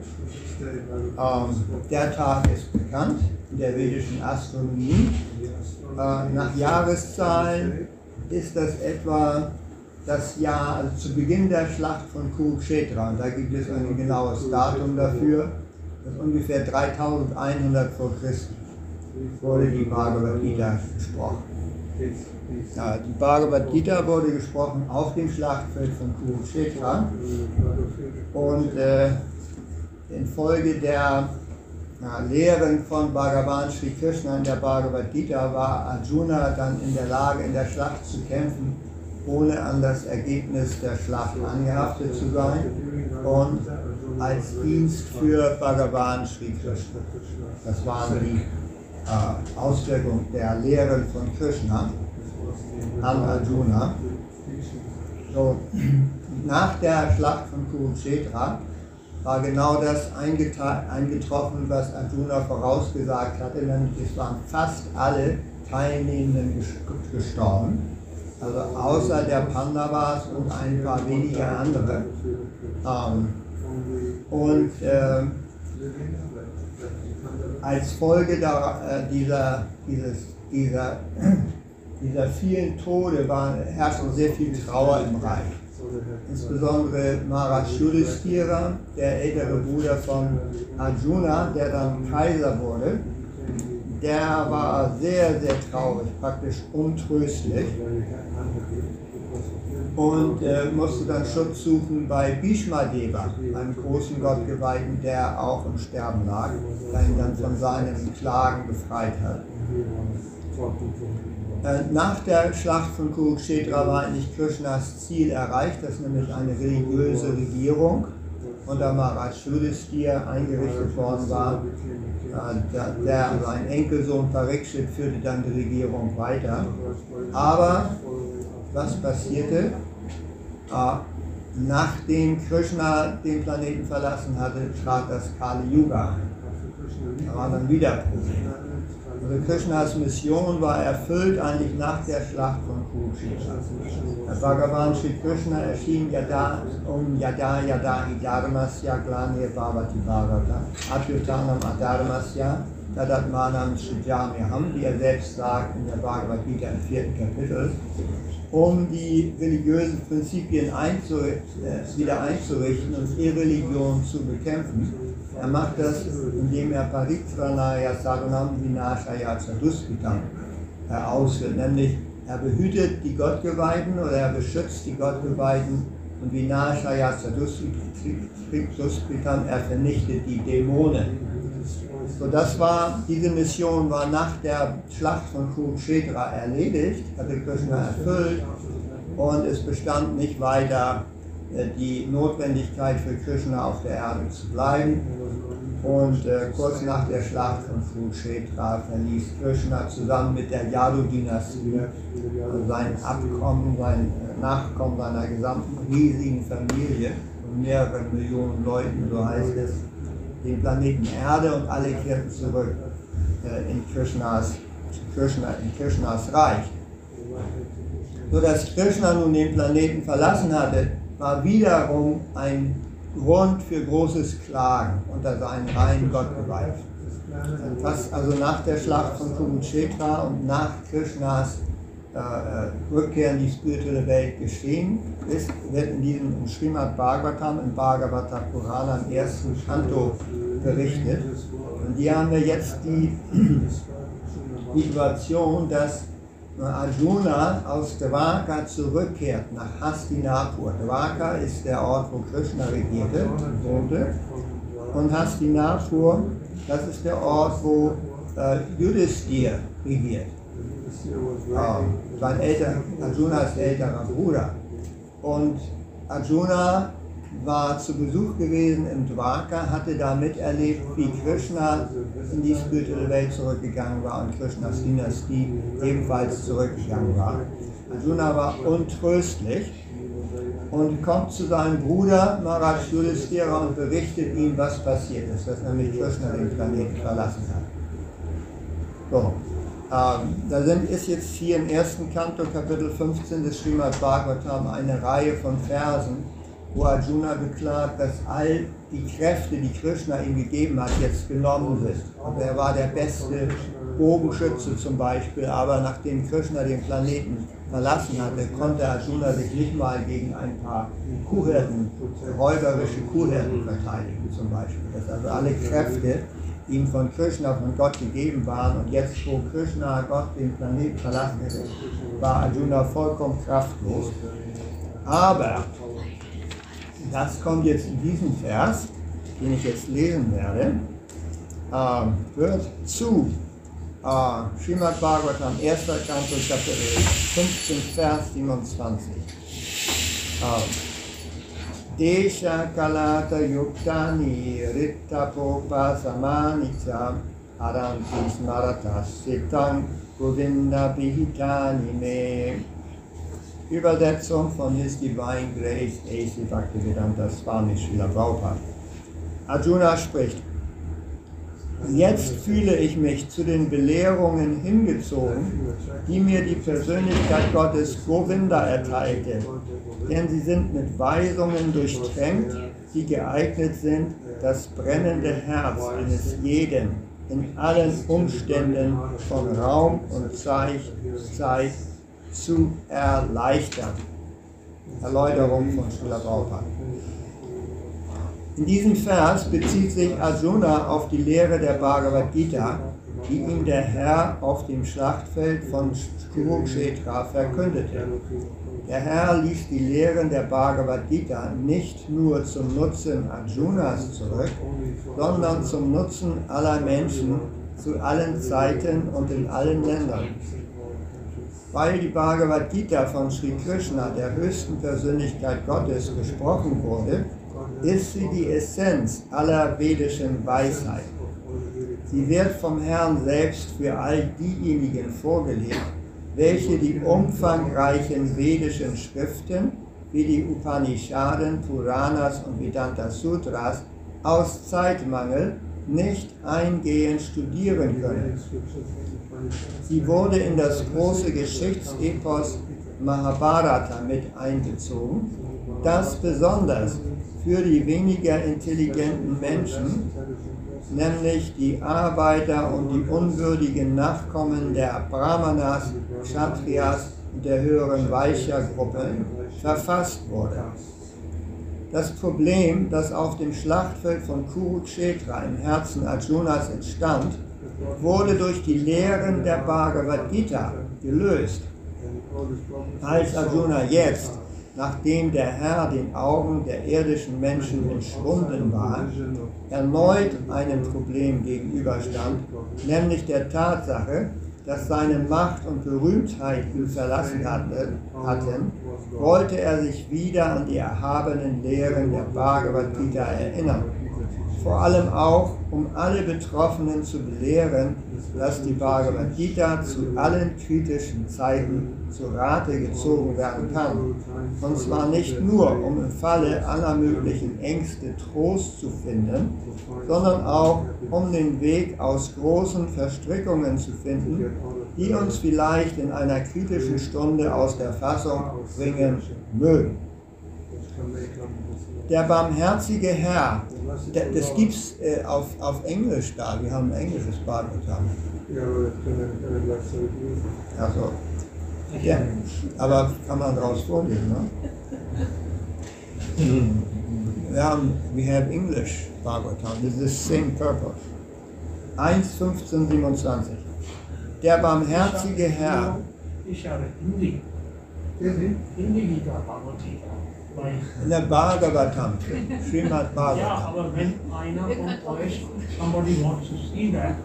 Ähm, der Tag ist bekannt in der vedischen Astronomie. Äh, nach Jahreszahlen ist das etwa das Jahr, also zu Beginn der Schlacht von Kurukshetra. Und da gibt es ein genaues Datum dafür. Das ungefähr 3100 vor Christus wurde die Bhagavad Gita gesprochen. Ja, die Bhagavad Gita wurde gesprochen auf dem Schlachtfeld von Kurukshetra und äh, infolge der na, Lehren von Bhagavan Sri Krishna in der Bhagavad Gita war Arjuna dann in der Lage, in der Schlacht zu kämpfen, ohne an das Ergebnis der Schlacht angehaftet zu sein und als Dienst für Bhagavan Sri Krishna. Das waren die äh, Auswirkungen der Lehren von Krishna an Arjuna. So, [CLEARS THROAT] nach der Schlacht von Kurukshetra war genau das eingetroffen, was Arjuna vorausgesagt hatte, nämlich es waren fast alle Teilnehmenden gestorben, also außer der Pandavas und ein paar wenige andere. Ähm, und äh, als Folge der, äh, dieser, dieses, dieser, [CLEARS THROAT] dieser vielen Tode war, herrschte sehr viel Trauer im Reich. Insbesondere Maharaj Yudhishthira, der ältere Bruder von Arjuna, der dann Kaiser wurde, der war sehr, sehr traurig, praktisch untröstlich und äh, musste dann Schutz suchen bei Bhishma Deva, einem großen Gottgeweihten, der auch im Sterben lag, der ihn dann von seinen Klagen befreit hat. Äh, nach der Schlacht von Kurukshetra war eigentlich Krishnas Ziel erreicht, dass nämlich eine religiöse Regierung unter Maharaj Yudhisthira eingerichtet worden war. Äh, der, der, sein Enkelsohn Parikshit führte dann die Regierung weiter. Aber was passierte? Nachdem Krishna den Planeten verlassen hatte, trat das Kali Yuga ein. Da waren dann wieder. Also Krishnas Mission war erfüllt eigentlich nach der Schlacht von Kurukshetra. Bhagavan Sri Krishna erschien Yada, um Yada Yada Idharmasya Glane Bhavati Bharata Atyutanam Adharmasya Tadatmanam Srijamyaham, wie er selbst sagt in der Bhagavad Gita im vierten Kapitel, um die religiösen Prinzipien einzu, äh, wieder einzurichten und Irreligion zu bekämpfen er macht das, indem er Paritranaya Sadhanam Vinashaya Chaduskitam ausführt, nämlich er behütet die Gottgeweihten oder er beschützt die Gottgeweihten und Vinashaya Chaduskitam, er vernichtet die Dämonen. So, das war, diese Mission war nach der Schlacht von Kurukshetra erledigt, hatte Krishna erfüllt und es bestand nicht weiter äh, die Notwendigkeit für Krishna auf der Erde zu bleiben. Und äh, kurz nach der Schlacht von Kurukshetra verließ Krishna zusammen mit der Yadu-Dynastie also sein Abkommen, sein äh, Nachkommen seiner gesamten riesigen Familie von mehreren Millionen Leuten, so heißt es, den Planeten Erde und alle kehrten zurück äh, in, Krishnas, Krishna, in Krishnas Reich. So dass Krishna nun den Planeten verlassen hatte, war wiederum ein Grund für großes Klagen unter seinen Reihen Gott geweiht. Was also nach der Schlacht von Kurukshetra und nach Krishnas äh, äh, Rückkehr in die spirituelle Welt geschehen ist, wird in diesem im Srimad Bhagavatam, im Bhagavata Purana im ersten Kanto berichtet. Und hier haben wir jetzt die [CLEARS THROAT] Situation, dass Arjuna aus Dwarka zurückkehrt nach Hastinapur. Dwarka ist der Ort, wo Krishna regierte, wohnte. Und Hastinapur, das ist der Ort, wo äh, Yudhisthira regiert. Ähm, sein älter, Arjunas älterer Bruder. Und Arjuna war zu Besuch gewesen im Dwarka, hatte da miterlebt, wie Krishna in die spirituelle Welt zurückgegangen war und Krishnas Dynastie ebenfalls zurückgegangen war. Arjuna war untröstlich und kommt zu seinem Bruder Maharaj Yudhishthira und berichtet ihm, was passiert ist, dass nämlich Krishna den Planeten verlassen hat. So, ähm, da sind, ist jetzt hier im ersten Kanto, Kapitel 15 des Srimad Bhagavatam, eine Reihe von Versen, wo Arjuna beklagt, dass all die Kräfte, die Krishna ihm gegeben hat, jetzt genommen sind. Und er war der beste Bogenschütze zum Beispiel, aber nachdem Krishna den Planeten verlassen hatte, konnte Arjuna sich nicht mal gegen ein paar Kuhhirten, räuberische Kuhhirten verteidigen zum Beispiel. Dass also alle Kräfte ihm von Krishna, von Gott gegeben waren und jetzt, wo Krishna Gott den Planeten verlassen hatte, war Arjuna vollkommen kraftlos. Aber das kommt jetzt in diesem Vers, den ich jetzt lesen werde, ähm, hört zu. Äh, Srimad Bhagavatam, 1. Kanto, Kapitel 15, Vers 27. Ähm, Desha Kalata Yuktani Rittapopa Samanica Aranti Smaratas Sitam Govinda Bihitani Me Übersetzung von His Divine Grace A.C. Bhaktivedanta Swami Srila Prabhupada. Arjuna spricht, Jetzt fühle ich mich zu den Belehrungen hingezogen, die mir die Persönlichkeit Gottes Govinda erteilte, denn sie sind mit Weisungen durchtränkt, die geeignet sind, das brennende Herz eines jeden in allen Umständen von Raum und Zeit, zu erleichtern. Erläuterung von Srila Prabhupada. In diesem Vers bezieht sich Arjuna auf die Lehre der Bhagavad Gita, die ihm der Herr auf dem Schlachtfeld von Kurukshetra verkündete. Der Herr ließ die Lehren der Bhagavad Gita nicht nur zum Nutzen Arjunas zurück, sondern zum Nutzen aller Menschen zu allen Zeiten und in allen Ländern. Weil die Bhagavad Gita von Sri Krishna, der höchsten Persönlichkeit Gottes, gesprochen wurde, ist sie die Essenz aller vedischen Weisheit. Sie wird vom Herrn selbst für all diejenigen vorgelegt, welche die umfangreichen vedischen Schriften wie die Upanishaden, Puranas und Vedanta Sutras aus Zeitmangel nicht eingehend studieren können. Sie wurde in das große Geschichtsepos Mahabharata mit einbezogen, das besonders für die weniger intelligenten Menschen, nämlich die Arbeiter und die unwürdigen Nachkommen der Brahmanas, Kshatriyas und der höheren Vaishya-Gruppen, verfasst wurde. Das Problem, das auf dem Schlachtfeld von Kurukshetra im Herzen Arjunas entstand, wurde durch die Lehren der Bhagavad Gita gelöst. Als Arjuna jetzt nachdem der Herr den Augen der irdischen Menschen entschwunden war, erneut einem Problem gegenüberstand, nämlich der Tatsache, dass seine Macht und Berühmtheit ihn verlassen hatten, wollte er sich wieder an die erhabenen Lehren der Bhagavad Gita erinnern. Vor allem auch, um alle Betroffenen zu belehren, dass die Bhagavad Gita zu allen kritischen Zeiten zu Rate gezogen werden kann. Und zwar nicht nur, um im Falle aller möglichen Ängste Trost zu finden, sondern auch, um den Weg aus großen Verstrickungen zu finden, die uns vielleicht in einer kritischen Stunde aus der Fassung bringen mögen. Der barmherzige Herr, das gibt es äh, auf, auf Englisch da, wir haben ein englisches Bhagavatam. Also, ja, aber kann man daraus vorlesen, ne? [LAUGHS] Wir haben, we have English Bhagavatam, this is the same purpose. 1,1527. Der barmherzige Herr. Ich habe Hindi. Hindi Gita Bhagavad Gita. In der Bhagavatam, Srimad Bhagavatam. aber wenn einer von euch, somebody wants to see that,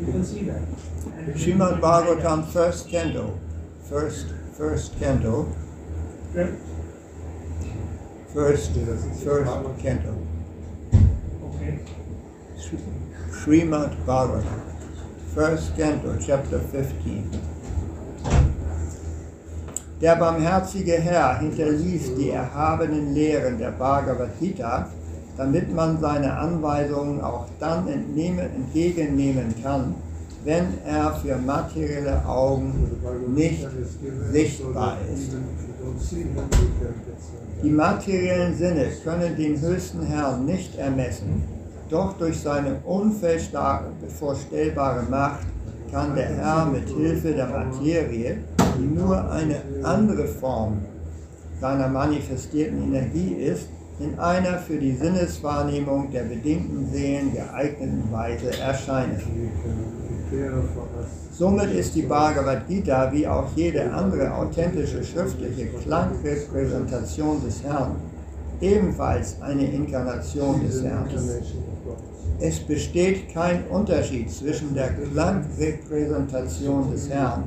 you can see that. And Srimad Bhagavatam, first canto, first, first canto, first, first canto. Okay. Srimad Bhagavatam, first canto, chapter 15. Der barmherzige Herr hinterließ die erhabenen Lehren der Bhagavad Gita, damit man seine Anweisungen auch dann entnehmen, entgegennehmen kann, wenn er für materielle Augen nicht sichtbar ist. Die materiellen Sinne können den höchsten Herrn nicht ermessen, doch durch seine unvorstellbare Macht kann der Herr mit Hilfe der Materie, nur eine andere Form seiner manifestierten Energie ist, in einer für die Sinneswahrnehmung der bedingten Seelen geeigneten Weise erscheinen. Somit ist die Bhagavad Gita wie auch jede andere authentische schriftliche Klangrepräsentation des Herrn ebenfalls eine Inkarnation des Herrn. Es besteht kein Unterschied zwischen der Klangrepräsentation des Herrn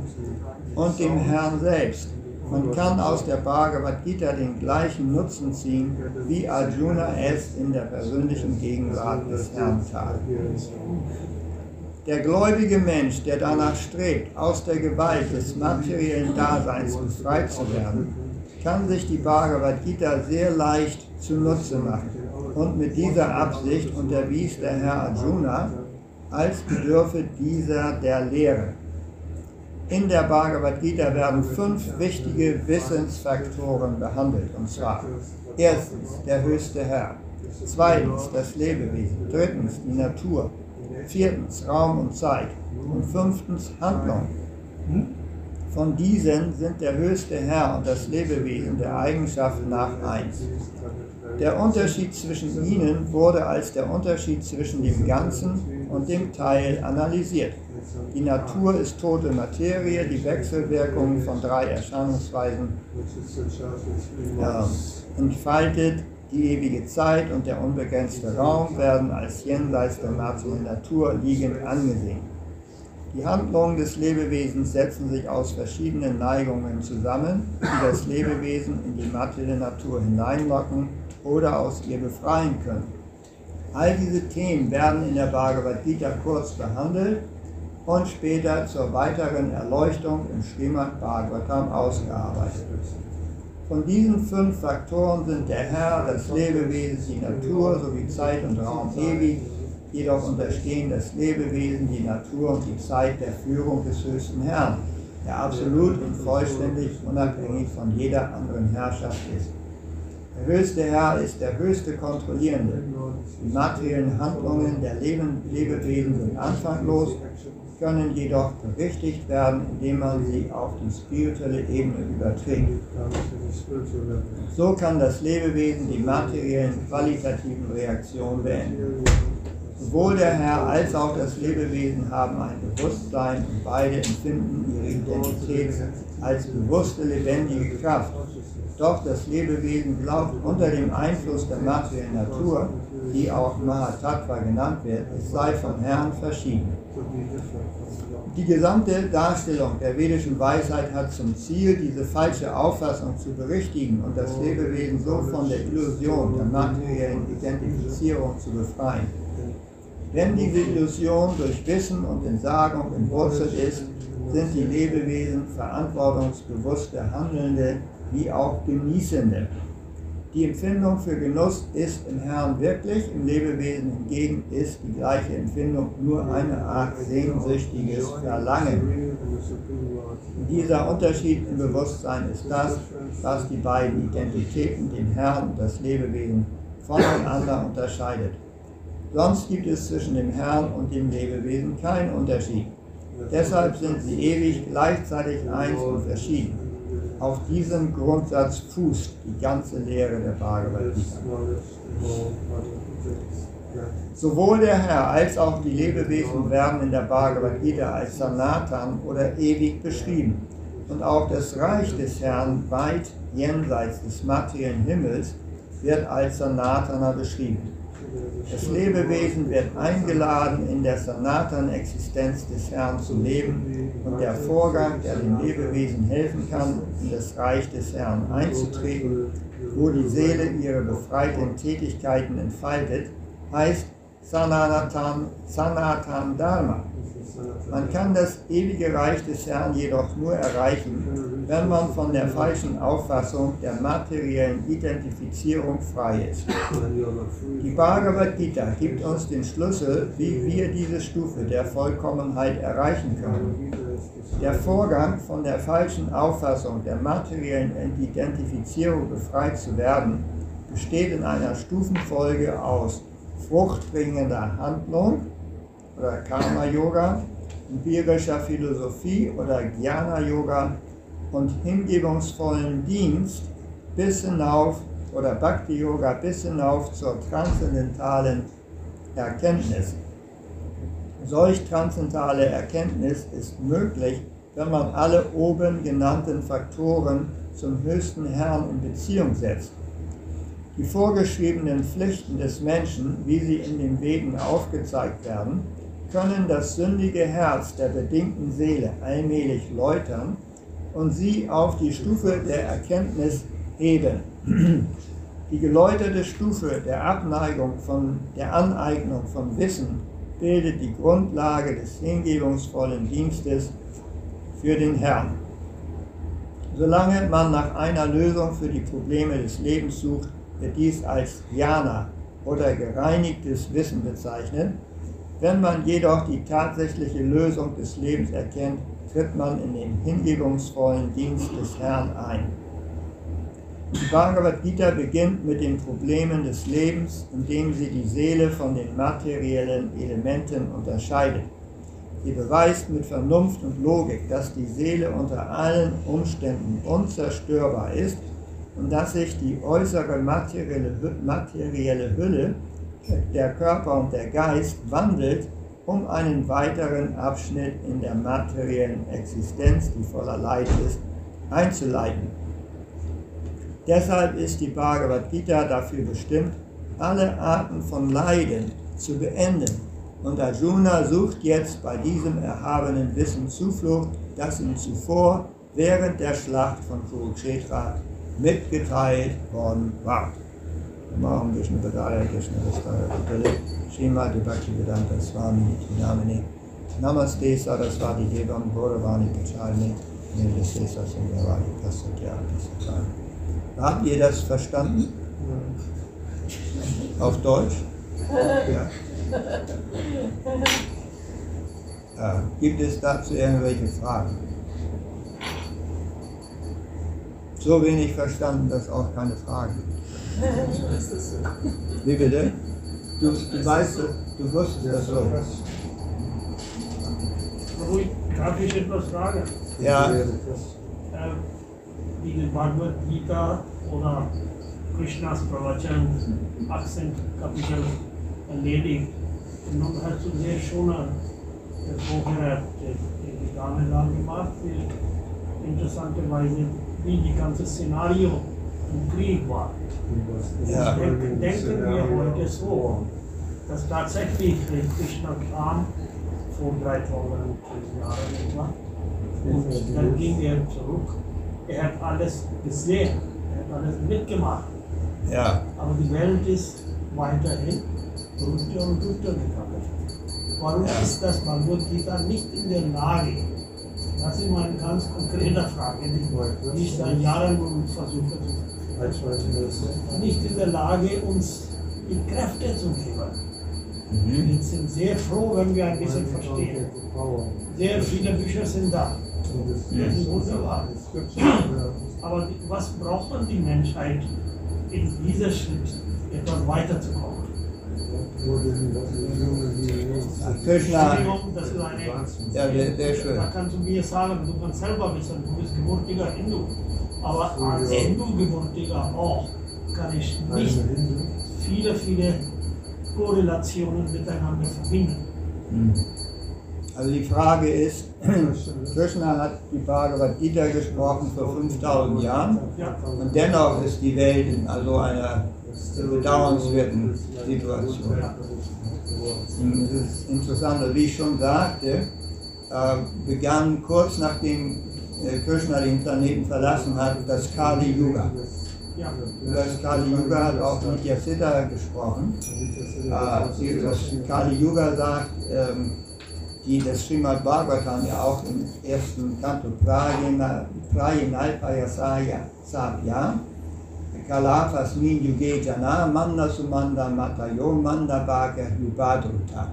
und dem Herrn selbst. Man kann aus der Bhagavad Gita den gleichen Nutzen ziehen, wie Arjuna es in der persönlichen Gegenwart des Herrn tat. Der gläubige Mensch, der danach strebt, aus der Gewalt des materiellen Daseins befreit zu werden, kann sich die Bhagavad Gita sehr leicht zunutze machen. Und mit dieser Absicht unterwies der Herr Arjuna, als bedürfe dieser der Lehre. In der Bhagavad Gita werden fünf wichtige Wissensfaktoren behandelt, und zwar erstens der höchste Herr, zweitens das Lebewesen, drittens die Natur, viertens Raum und Zeit und fünftens Handlung. Von diesen sind der höchste Herr und das Lebewesen der Eigenschaft nach eins. Der Unterschied zwischen ihnen wurde als der Unterschied zwischen dem Ganzen und dem Teil analysiert. Die Natur ist tote Materie, die Wechselwirkungen von drei Erscheinungsweisen äh, entfaltet die ewige Zeit und der unbegrenzte Raum werden als jenseits der materiellen Natur liegend angesehen. Die Handlungen des Lebewesens setzen sich aus verschiedenen Neigungen zusammen, die das Lebewesen in die materielle Natur hineinlocken oder aus ihr befreien können. All diese Themen werden in der Bhagavad Gita kurz behandelt und später zur weiteren Erleuchtung im Srimad Bhagavatam ausgearbeitet. Von diesen fünf Faktoren sind der Herr, das Lebewesen, die Natur sowie Zeit und Raum ewig, jedoch unterstehen das Lebewesen, die Natur und die Zeit der Führung des höchsten Herrn, der absolut und vollständig unabhängig von jeder anderen Herrschaft ist. Der höchste Herr ist der höchste Kontrollierende. Die materiellen Handlungen der Lebewesen sind anfanglos, können jedoch berichtigt werden, indem man sie auf die spirituelle Ebene überträgt. So kann das Lebewesen die materiellen qualitativen Reaktionen beenden. Sowohl der Herr als auch das Lebewesen haben ein Bewusstsein und beide empfinden ihre Identität als bewusste, lebendige Kraft. Doch das Lebewesen glaubt unter dem Einfluss der materiellen Natur, die auch Mahatattva genannt wird, es sei vom Herrn verschieden. Die gesamte Darstellung der vedischen Weisheit hat zum Ziel, diese falsche Auffassung zu berichtigen und das Lebewesen so von der Illusion der materiellen Identifizierung zu befreien. Wenn diese Illusion durch Wissen und Entsagung entwurzelt ist, sind die Lebewesen verantwortungsbewusste Handelnde wie auch Genießende. Die Empfindung für Genuss ist im Herrn wirklich, im Lebewesen hingegen ist die gleiche Empfindung nur eine Art sehnsüchtiges Verlangen. Dieser Unterschied im Bewusstsein ist das, was die beiden Identitäten, den Herrn und das Lebewesen, voneinander unterscheidet. Sonst gibt es zwischen dem Herrn und dem Lebewesen keinen Unterschied. Deshalb sind sie ewig gleichzeitig eins und verschieden. Auf diesem Grundsatz fußt die ganze Lehre der Bhagavad Gita. Sowohl der Herr als auch die Lebewesen werden in der Bhagavad Gita als Sanatan oder ewig beschrieben. Und auch das Reich des Herrn weit jenseits des materiellen Himmels wird als Sanatana beschrieben. Das Lebewesen wird eingeladen, in der Sanatan-Existenz des Herrn zu leben und der Vorgang, der dem Lebewesen helfen kann, in das Reich des Herrn einzutreten, wo die Seele ihre befreiten Tätigkeiten entfaltet, heißt Sanatan, Sanatan Dharma. Man kann das ewige Reich des Herrn jedoch nur erreichen, wenn man von der falschen Auffassung der materiellen Identifizierung frei ist. Die Bhagavad Gita gibt uns den Schlüssel, wie wir diese Stufe der Vollkommenheit erreichen können. Der Vorgang, von der falschen Auffassung der materiellen Identifizierung befreit zu werden, besteht in einer Stufenfolge aus fruchtbringender Handlung oder Karma-Yoga, empirischer Philosophie oder Jnana-Yoga und hingebungsvollen Dienst bis hinauf oder Bhakti-Yoga bis hinauf zur transzendentalen Erkenntnis. Solch transzendentale Erkenntnis ist möglich, wenn man alle oben genannten Faktoren zum höchsten Herrn in Beziehung setzt. Die vorgeschriebenen Pflichten des Menschen, wie sie in den Veden aufgezeigt werden, können das sündige Herz der bedingten Seele allmählich läutern und sie auf die Stufe der Erkenntnis heben. [CLEARS THROAT] Die geläuterte Stufe der Abneigung von der Aneignung von Wissen bildet die Grundlage des hingebungsvollen Dienstes für den Herrn. Solange man nach einer Lösung für die Probleme des Lebens sucht, wird dies als Jana oder gereinigtes Wissen bezeichnet wenn man jedoch die tatsächliche Lösung des Lebens erkennt, tritt man in den hingebungsvollen Dienst des Herrn ein. Die Bhagavad Gita beginnt mit den Problemen des Lebens, indem sie die Seele von den materiellen Elementen unterscheidet. Sie beweist mit Vernunft und Logik, dass die Seele unter allen Umständen unzerstörbar ist und dass sich die äußere materielle, materielle Hülle der Körper und der Geist wandelt, um einen weiteren Abschnitt in der materiellen Existenz, die voller Leid ist, einzuleiten. Deshalb ist die Bhagavad Gita dafür bestimmt, alle Arten von Leiden zu beenden. Und Arjuna sucht jetzt bei diesem erhabenen Wissen Zuflucht, das ihm zuvor während der Schlacht von Kurukshetra mitgeteilt worden war. Putale Srimati Bhaktivedanta Swami Namini Namaste Saraswati Devam Gauravani Pachalni Nirvise Sasindhavani Kasatya Pisatani Habt ihr das verstanden? Auf Deutsch? Ja. ja. Gibt es dazu irgendwelche Fragen? So wenig verstanden, dass auch keine Fragen gibt. Wie bitte? Du, du weißt, du wusstest das so. Ruhig, darf ich etwas fragen? Ja. Ähm, die Bhagavad Gita oder Krishnas Pravachan, 18 Kapitel erledigt. Nun hast du sehr schon vorher die Dame da gemacht, interessanterweise, wie die ganze Szenario Krieg war. Ja. Denken, denken wir heute so, dass tatsächlich Krishna kam vor 3000 Jahren. Und dann ging er zurück. Er hat alles gesehen, er hat alles mitgemacht. Ja. Aber die Welt ist weiterhin runter und runter gegangen. Warum Ja. ist das Bhagavad Gita nicht in der Lage? Das ist meine ganz konkrete Frage, die ich seit Jahren versuche nicht in der Lage, uns die Kräfte zu geben. Mhm. Wir sind sehr froh, wenn wir ein bisschen verstehen. Sehr viele Bücher sind da. Das ist wunderbar. [CLEARS THROAT] Aber was braucht man die Menschheit in dieser Schritt, etwas weiterzukommen? Krishna, Entschuldigung, das ist eine. ja, sehr, sehr schön. Da kannst du mir sagen, du kannst selber wissen, du bist gebürtiger Hindu. Aber als Hindu-Gebürtiger auch kann ich nicht viele, viele Korrelationen miteinander verbinden. Also die Frage ist, [CLEARS THROAT] Krishna hat die Bhagavad Gita gesprochen vor 5000 Jahren Ja. und dennoch ist die Welt in also einer bedauernswerten Situation. Und Es ist interessant, also wie ich schon sagte, äh, begann kurz nachdem Krishna den Planeten verlassen hat, das Kali Yuga. Über das Kali Yuga hat auch Nitya Siddha gesprochen. Äh, das Kali Yuga sagt, ähm, die das Srimad Bhagavatam ja auch im ersten Kanto Prayenalpayasaya Sabya Kalafas min yuge jana manda sumanda matayo manda bhaga yubadruta.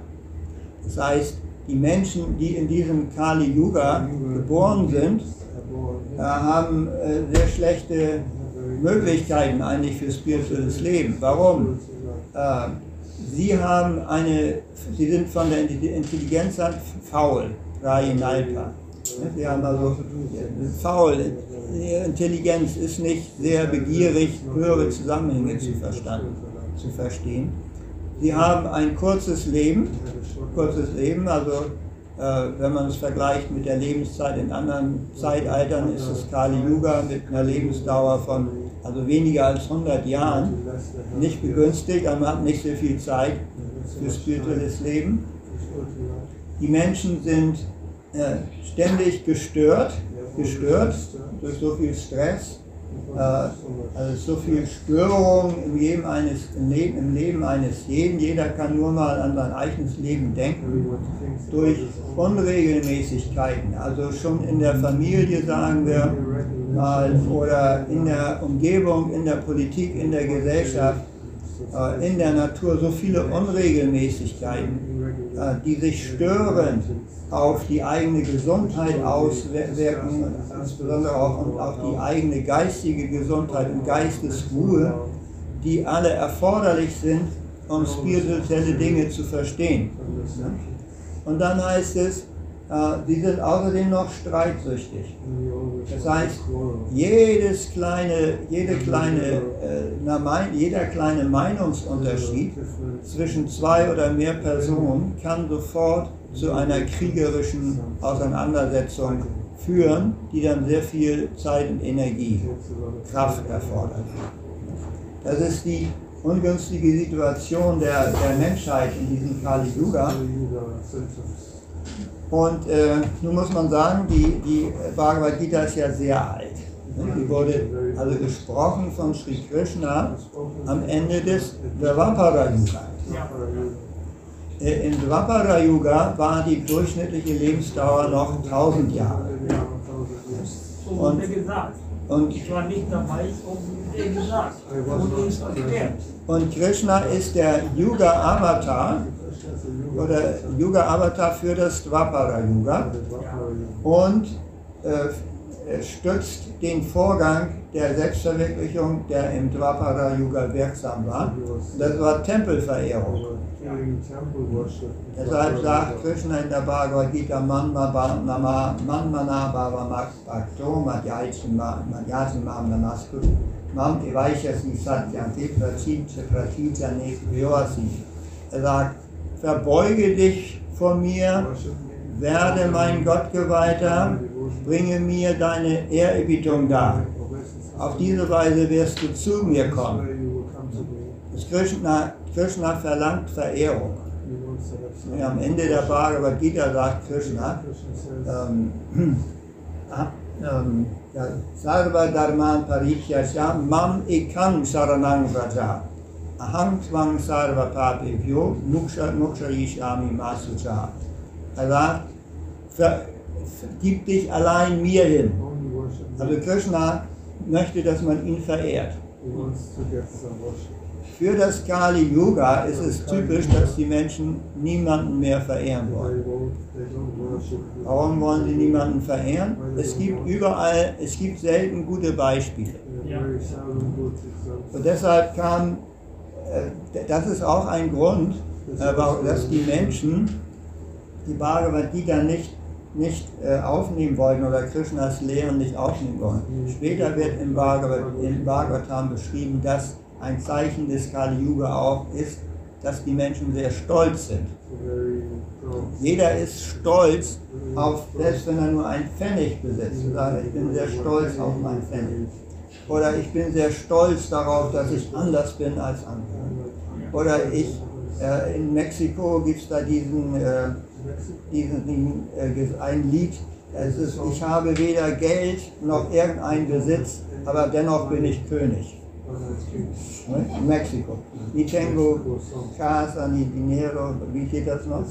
Das heißt, die Menschen, die in diesem Kali Yuga geboren sind, äh, haben äh, sehr schlechte Möglichkeiten eigentlich für spirituelles Leben. Warum? Äh, sie haben eine, sie sind von der Intelligenz her faul, Rayinalpa. Sie haben also faul, ihre Intelligenz ist nicht sehr begierig, höhere Zusammenhänge zu, zu verstehen. Sie haben ein kurzes Leben, kurzes Leben, also äh, wenn man es vergleicht mit der Lebenszeit in anderen Zeitaltern, ist das Kali Yuga mit einer Lebensdauer von also weniger als 100 Jahren nicht begünstigt, aber man hat nicht so viel Zeit für spirituelles Leben. Die Menschen sind äh, ständig gestört, gestört durch so viel Stress, also so viel Störung im Leben, eines, im, Leben, eines jeden. Jeder kann nur mal an sein eigenes Leben denken, durch Unregelmäßigkeiten. Also schon in der Familie, sagen wir mal, oder in der Umgebung, in der Politik, in der Gesellschaft, äh, in der Natur so viele Unregelmäßigkeiten, äh, die sich stören auf die eigene Gesundheit auswirken, insbesondere auch auf die eigene geistige Gesundheit und Geistesruhe, die alle erforderlich sind, um spirituelle Dinge zu verstehen. Und dann heißt es, sie sind außerdem noch streitsüchtig. Das heißt, jedes kleine, jede kleine, jeder kleine Meinungsunterschied zwischen zwei oder mehr Personen kann sofort zu einer kriegerischen Auseinandersetzung führen, die dann sehr viel Zeit und Energie, Kraft erfordert. Das ist die ungünstige Situation der, der Menschheit in diesem Kali Yuga. Und äh, nun muss man sagen, die, die Bhagavad Gita ist ja sehr alt. Die wurde also gesprochen von Sri Krishna am Ende des Dvapara Yuga. Äh, Im Dvapara Yuga war die durchschnittliche Lebensdauer noch 1000 Jahre. So wurde gesagt. Und, Ich war nicht dabei, wurde gesagt. Und Krishna ist der Yuga Avatar oder Yuga Avatar für das Dvapara Yuga und äh, stützt den Vorgang der Selbstverwirklichung, der im Dvapara Yuga wirksam war. Das war Tempelverehrung. Deshalb sagt Krishna in der Bhagavad Gita Manmana Bhava Bhakto Madhyaitim Mam Namaskru Mam Evaishasi Satyanti Prachitya Prachitya Nekriyoasi. Er sagt, verbeuge dich vor mir, werde mein Gottgeweihter, bringe mir deine Ehrerbietung dar. Auf diese Weise wirst du zu mir kommen. Das Krishna, Krishna verlangt Verehrung. Ja, am Ende der Bhagavad Gita sagt Krishna, ähm, [CLEARS THROAT] ähm, ja, Sarva Dharman Parityasya Mam Ekam Saranang Vraja Aham Twang Sarva Papebhyo Muksha Mukshayishami Masucha. Er sagt, ver, gib dich allein mir hin. Also Krishna möchte, dass man ihn verehrt. Für das Kali Yuga ist es typisch, dass die Menschen niemanden mehr verehren wollen. Warum wollen sie niemanden verehren? Es gibt überall, es gibt selten gute Beispiele. Und deshalb kam, das ist auch ein Grund, äh, dass die Menschen die Bhagavad Gita nicht, nicht äh, aufnehmen wollten oder Krishnas Lehren nicht aufnehmen wollen. Später wird im, Bhagavad, im Bhagavatam beschrieben, dass ein Zeichen des Kali Yuga auch ist, dass die Menschen sehr stolz sind. Jeder ist stolz auf, selbst wenn er nur einen Pfennig besitzt, sagen, ich bin sehr stolz auf meinen Pfennig. Oder ich bin sehr stolz darauf, dass ich anders bin als andere. Oder ich, äh, in Mexiko gibt es da diesen, äh, diesen äh, ein Lied, es ist, ich habe weder Geld noch irgendeinen Besitz, aber dennoch bin ich König. Ne? In Mexiko. Ni tengo casa, ni dinero, wie geht das noch?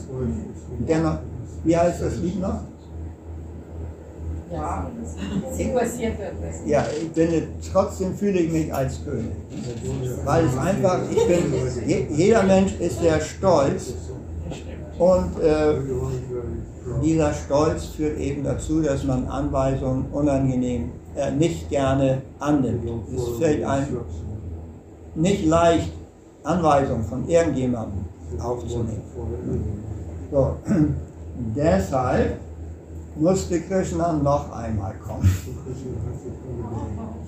Dennoch, wie heißt das Lied noch? Ja, sie passiert etwas. Ja, ich bin, trotzdem fühle ich mich als König. Weil es einfach, ich bin, je, jeder Mensch ist sehr stolz und äh, dieser Stolz führt eben dazu, dass man Anweisungen unangenehm, äh, nicht gerne annimmt. Es fällt einem nicht leicht, Anweisungen von irgendjemandem aufzunehmen. So, [CLEARS THROAT] deshalb musste Krishna noch einmal kommen.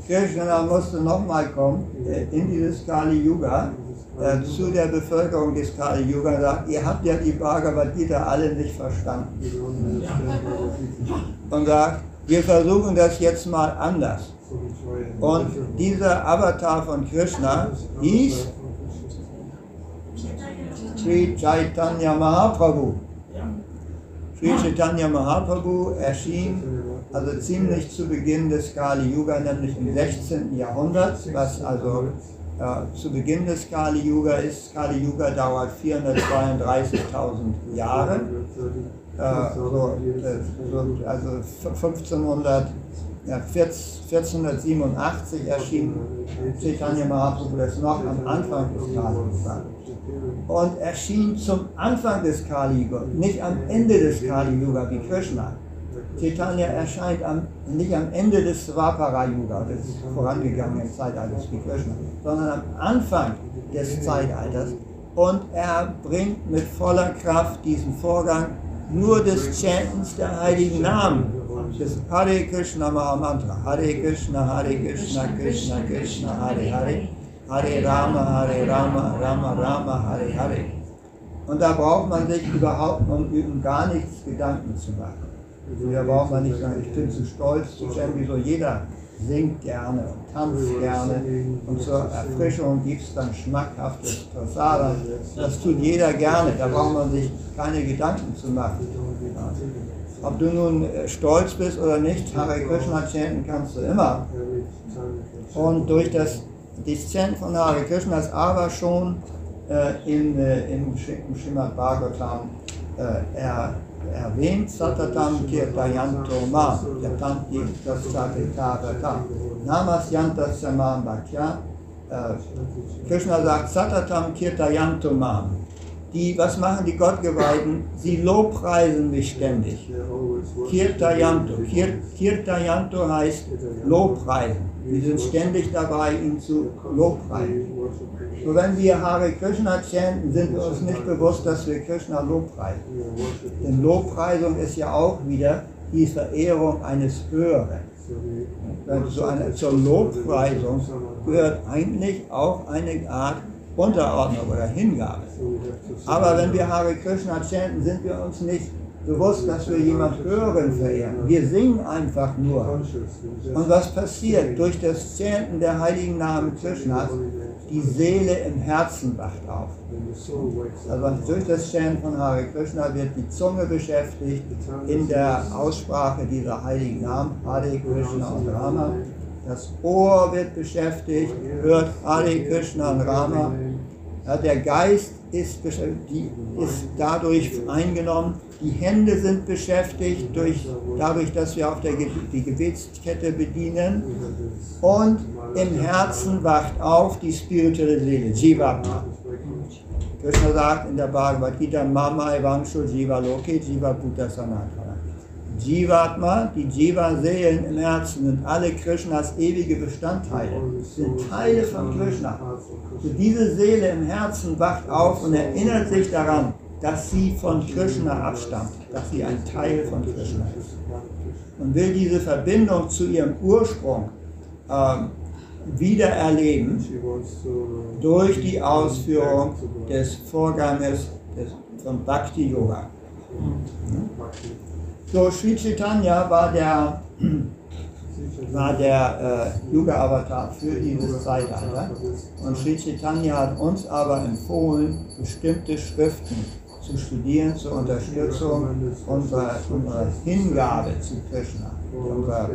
Krishna musste nochmal kommen äh, in dieses Kali Yuga äh, zu der Bevölkerung des Kali Yuga und sagt, ihr habt ja die Bhagavad Gita alle nicht verstanden. Und sagt, wir versuchen das jetzt mal anders. Und dieser Avatar von Krishna hieß Sri Chaitanya Mahaprabhu. Sri Chaitanya Mahaprabhu erschien also ziemlich zu Beginn des Kali Yuga, nämlich im 16. Jahrhundert, was also äh, zu Beginn des Kali Yuga ist. Kali Yuga dauert 432.000 Jahre. Äh, so, äh, so, also 1500, ja, 1487 erschien Chaitanya Mahaprabhu das noch am Anfang des Kali Yuga und erschien zum Anfang des Kali Yuga, nicht am Ende des Kali Yuga wie Krishna. Chaitanya erscheint am, nicht am Ende des Svapara Yuga, des vorangegangenen Zeitalters wie Krishna, sondern am Anfang des Zeitalters. Und er bringt mit voller Kraft diesen Vorgang nur des Chantens der heiligen Namen, des Hare Krishna Mahamantra, Hare Krishna, Hare Krishna, Krishna Krishna, Hare Hare, Hare Rama, Hare Rama, Rama Rama, Hare Hare. Und da braucht man sich überhaupt um gar nichts Gedanken zu machen. Da braucht man nicht sagen, ich bin zu stolz zu chanten, so jeder singt gerne und tanzt gerne und zur Erfrischung gibt es dann schmackhaftes Prasada. Das tut jeder gerne, da braucht man sich keine Gedanken zu machen. Ob du nun äh, stolz bist oder nicht, Hare Krishna chanten kannst du immer. Und durch das Deszent von Hare Krishna ist aber schon äh, in, äh, im, im Srimad Bhagavatam äh, er, erwähnt, Satatam Kirtayanto Ma, Yatanti Tasatitavata, Namasyantas Samam Bhaktya. Äh, Krishna sagt, Satatam Kirtayanto Ma. Die, was machen die Gottgeweihten? Sie lobpreisen mich ständig. Kirtayanto. Kir, Kirtayanto heißt Lobpreisen. Wir sind ständig dabei, ihn zu lobpreisen. So wenn wir Hare Krishna chanten, sind wir uns nicht bewusst, dass wir Krishna lobpreisen. Denn Lobpreisung ist ja auch wieder die Verehrung eines Höheren. So eine, zur Lobpreisung gehört eigentlich auch eine Art Unterordnung oder Hingabe. Aber wenn wir Hare Krishna chanten, sind wir uns nicht bewusst, dass wir jemand Höheren verehren. Wir singen einfach nur. Und was passiert? Durch das Chanten der heiligen Namen Krishnas, die Seele im Herzen wacht auf. Also durch das Chanten von Hare Krishna wird die Zunge beschäftigt in der Aussprache dieser heiligen Namen, Hare Krishna und Rama. Das Ohr wird beschäftigt, hört Hare Krishna und Rama. Ja, der Geist ist, ist dadurch eingenommen, die Hände sind beschäftigt durch, dadurch, dass wir auf der die Gebetskette bedienen. Und im Herzen wacht auf die spirituelle Seele, Jivatma. Krishna sagt in der Bhagavad Gita, Mama Evanshu Jiva Loke Jiva Bhuta Sanatana. Jivatma, die Jiva-Seelen im Herzen, sind alle Krishnas ewige Bestandteile, sind Teile von Krishna. So diese Seele im Herzen wacht auf und erinnert sich daran, dass sie von Krishna abstammt, dass sie ein Teil von Krishna ist. Und will diese Verbindung zu ihrem Ursprung ähm, wieder erleben durch die Ausführung des Vorganges des, von Bhakti Yoga. So, Sri Chaitanya war der, [CLEARS THROAT] war der äh, Yoga-Avatar für dieses Zeitalter. Und Sri Chaitanya hat uns aber empfohlen, bestimmte Schriften zu studieren zur Unterstützung unserer, unserer Hingabe zu Krishna, unserer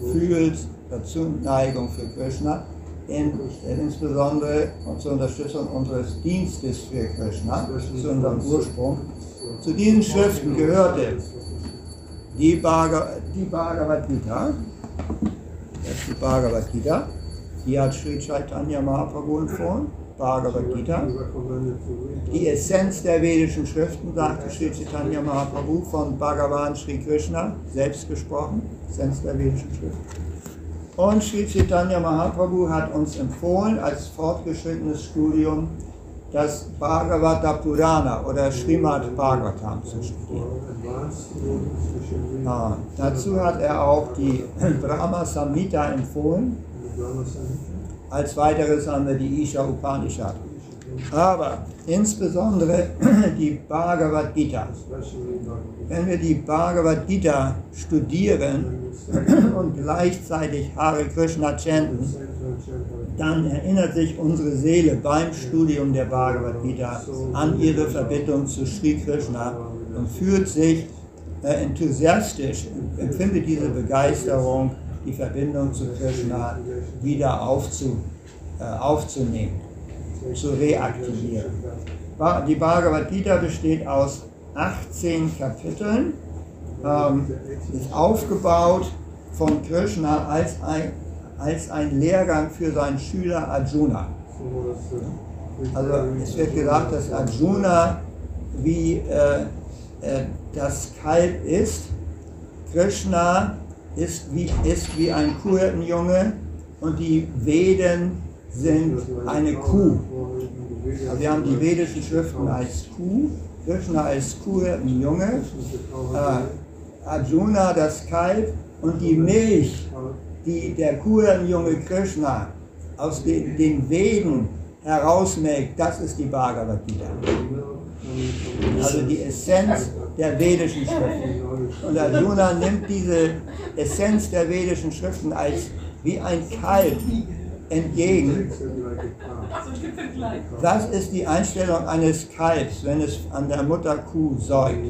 Gefühls, der Zuneigung für Krishna. in, insbesondere zur Unterstützung unseres Dienstes für Krishna, zu unserem Ursprung. Zu diesen Schriften gehörte die, Bhagavad, die Bhagavad Gita, das ist die Bhagavad Gita, die hat Sri Chaitanya Mahaprabhu empfohlen, Bhagavad Gita. Die Essenz der vedischen Schriften, sagte Sri Chaitanya Mahaprabhu von Bhagavan Sri Krishna, selbst gesprochen, Essenz der vedischen Schriften. Und Sri Chaitanya Mahaprabhu hat uns empfohlen, als fortgeschrittenes Studium das Bhagavata Purana oder Srimad Bhagavatam zu studieren. Ja, dazu hat er auch die [CLEARS THROAT] Brahma Samhita empfohlen. Als weiteres haben wir die Isha Upanishad. Aber insbesondere [CLEARS THROAT] die Bhagavad Gita. Wenn wir die Bhagavad Gita studieren [CLEARS THROAT] und gleichzeitig Hare Krishna chanten, dann erinnert sich unsere Seele beim Studium der Bhagavad Gita an ihre Verbindung zu Sri Krishna und fühlt sich äh, enthusiastisch, empfindet diese Begeisterung, die Verbindung zu Krishna wieder aufzu, äh, aufzunehmen, zu reaktivieren. Die Bhagavad Gita besteht aus 18 Kapiteln, ähm, ist aufgebaut von Krishna als ein als ein Lehrgang für seinen Schüler Arjuna. Also es wird gesagt, dass Arjuna wie äh, äh, das Kalb ist, Krishna ist wie, ist wie ein Kuhhirtenjunge und die Veden sind eine Kuh. Also wir haben die vedischen Schriften als Kuh, Krishna als Kuhhirtenjunge, äh, Arjuna das Kalb und die Milch die der Kurenjunge Krishna aus den, den Veden herausmelkt, das ist die Bhagavad Gita. Also die Essenz der vedischen Schriften. Und Arjuna nimmt diese Essenz der vedischen Schriften als wie ein Kalb entgegen. Das ist die Einstellung eines Kalbs, wenn es an der Mutterkuh säugt.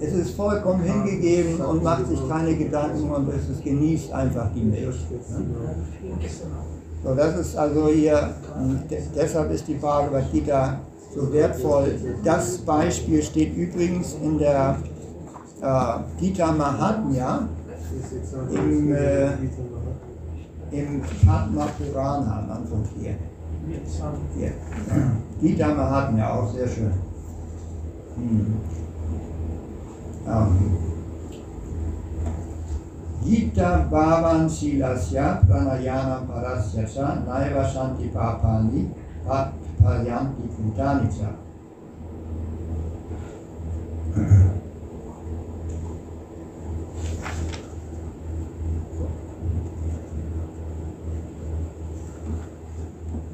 Es ist vollkommen hingegeben und macht sich keine Gedanken und es genießt einfach die Milch. So, das ist also hier, deshalb ist die Bhagavad Gita so wertvoll. Das Beispiel steht übrigens in der äh, Gita Mahatmya, im, äh, im Padma Purana, Antwort hier. hier. Gita Mahatmya, auch sehr schön. Hm. Gita Bhavan Silasya Pranayanam Parasya Cha Naiva Shanti Papani Paryanti Kutani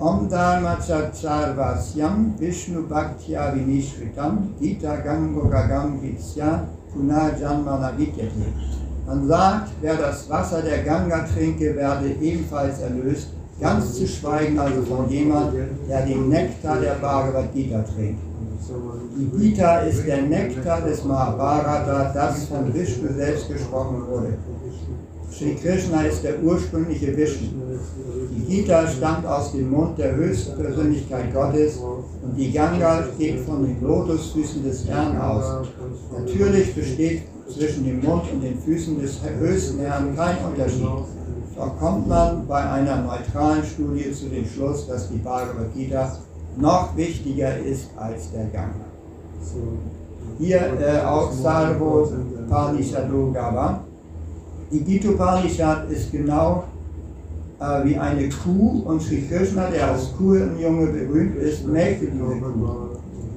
Om Dharma Charvasyam Vishnu Bhaktya Vinishritam Gita Gango Gagam Vitsya Punarjanmana Vidyate. Man sagt, wer das Wasser der Ganga trinke, werde ebenfalls erlöst, ganz zu schweigen also von jemand, der den Nektar der Bhagavad Gita trinkt. Die Gita ist der Nektar des Mahabharata, das von Vishnu selbst gesprochen wurde. Sri Krishna ist der ursprüngliche Vishnu. Die Gita stammt aus dem Mund der höchsten Persönlichkeit Gottes und die Ganga geht von den Lotusfüßen des Herrn aus. Natürlich besteht zwischen dem Mund und den Füßen des höchsten Herrn kein Unterschied. Doch kommt man bei einer neutralen Studie zu dem Schluss, dass die Bhagavad Gita noch wichtiger ist als der Ganga. Hier äh, auch Sarvo Panishadu Gava. Die Gita Upanishad ist genau äh, wie eine Kuh und Sri Krishna, der als Kuhjunge berühmt ist, melkte diese Kuh.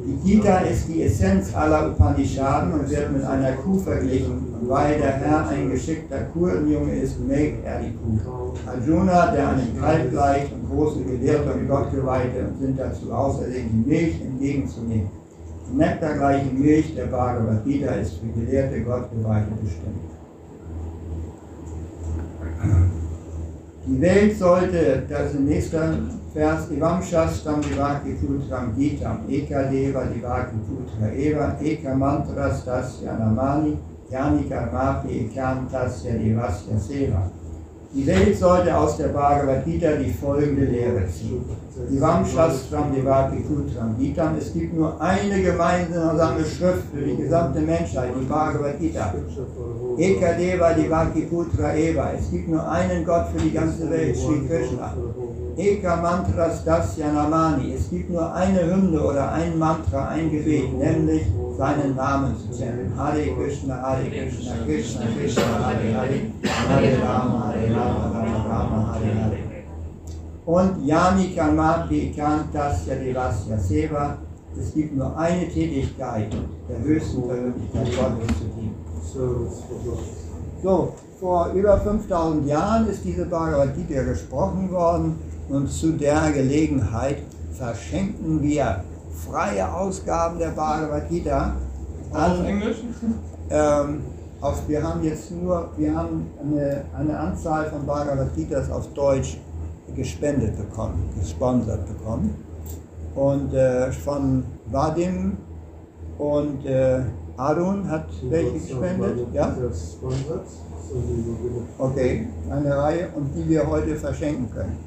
Die Gita ist die Essenz aller Upanishaden und wird mit einer Kuh verglichen. Und weil der Herr ein geschickter Kurenjunge ist, melkt er die Kuh. Arjuna, der einem Kalb gleicht und große Gelehrte und Gottgeweihte und sind dazu auserlegt, die Milch entgegenzunehmen. Die nektargleiche Milch der Bhagavad Gita ist für gelehrte Gottgeweihte bestimmt. Die Welt sollte, das ist im nächsten Vers, Ivam Shastam Divaki Putram Gitam, Eka Deva Divaki Putra Eva, Eka Mantras Tasya Namani, Yani Karmapi Ekam Tasya Seva. Die Welt sollte aus der Bhagavad Gita die folgende Lehre ziehen. Die Vamshastram Devaki Putram Gitam. Es gibt nur eine gemeinsame Schrift für die gesamte Menschheit, die Bhagavad Gita. Eka Deva Devaki Putra Eva. Es gibt nur einen Gott für die ganze Welt, Sri Krishna. Eka Mantras Dasya Namani. Es gibt nur eine Hymne oder ein Mantra, ein Gebet, nämlich seinen Namen zu zählen. Hare Krishna, Hare Krishna, Krishna Krishna, Hare Hare, Hare Rama, Hare Rama, Rama Rama, Hare Hare. Und Yani Kamati Kantasya Devasya Seva. Es gibt nur eine Tätigkeit, der höchsten Persönlichkeit Gottes zu dienen. So, vor über 5000 Jahren ist diese Bhagavad Gita gesprochen worden und zu der Gelegenheit verschenken wir freie Ausgaben der Bhagavad Gita an Englisch? ähm, auf, wir haben jetzt nur, wir haben eine, eine Anzahl von Bhagavad Gitas auf Deutsch gespendet bekommen, gesponsert bekommen. Und äh, von Vadim und äh, Arun hat welche gespendet, ja? Okay, eine Reihe und die wir heute verschenken können.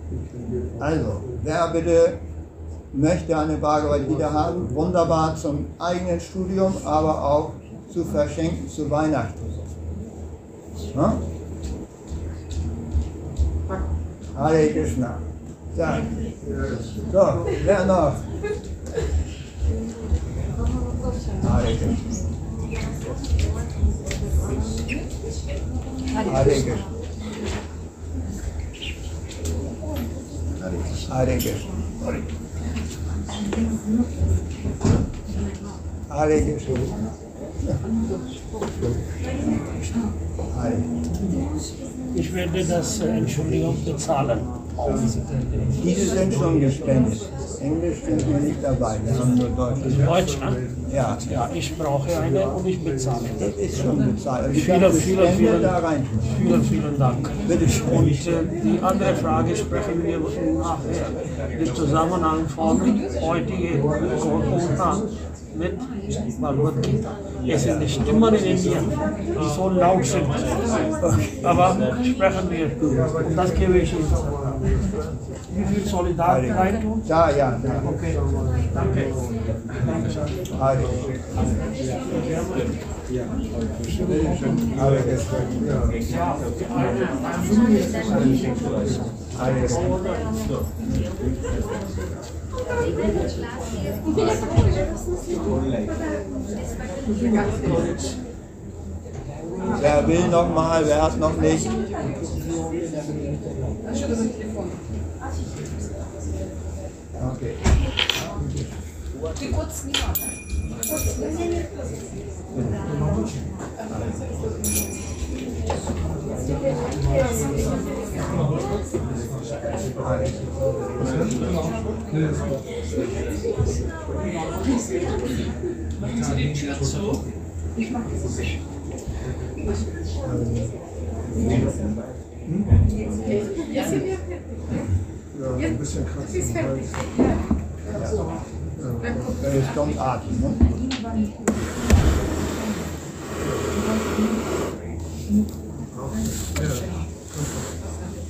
Also, wer bitte möchte eine Bhagavad Gita haben, wunderbar zum eigenen Studium, aber auch zu verschenken zu Weihnachten. Ja? Hare Krishna. Ja. So, wer noch? Hare Krishna. Hare Krishna. Hare Krishna. Hare Krishna. Hare. Ich werde das, äh, Entschuldigung, bezahlen. Diese sind schon gespendet. Englisch sind wir nicht dabei, wir haben nur Deutsch. Deutsch, ne? Ja, Ja, ich brauche eine und ich bezahle. das ist schon bezahlt. Ich Vielen, vielen, vielen- da rein. Vielen, vielen Dank. Bitte schön. Und äh, die andere Frage sprechen wir nachher. Der Zusammenhang von heutigen Corona mit Bhagavad Gita. Es sind die Stimmen in Indien, die so laut sind. Aber sprechen wir. Und das gebe ich Ihnen. Wie viel soll ich da rein tun? Da, ja, da. Okay, danke. Hare Wer will noch mal, wer hat noch nicht? Okay. Ja, ein bisschen kratzen im Hals. Jetzt kommt Atem, ne?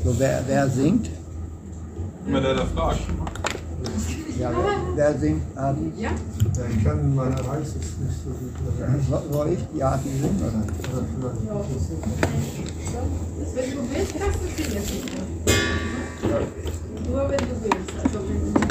So, wer, wer singt? Immer der, der fragt. Ja, wer, wer singt Adi? Ja, ich kann, man erreicht es nicht so gut. So- Soll ich die Adi singen? Oder? Vielleicht Wenn du willst, kannst du sie jetzt nicht. Nur wenn du willst. Also wenn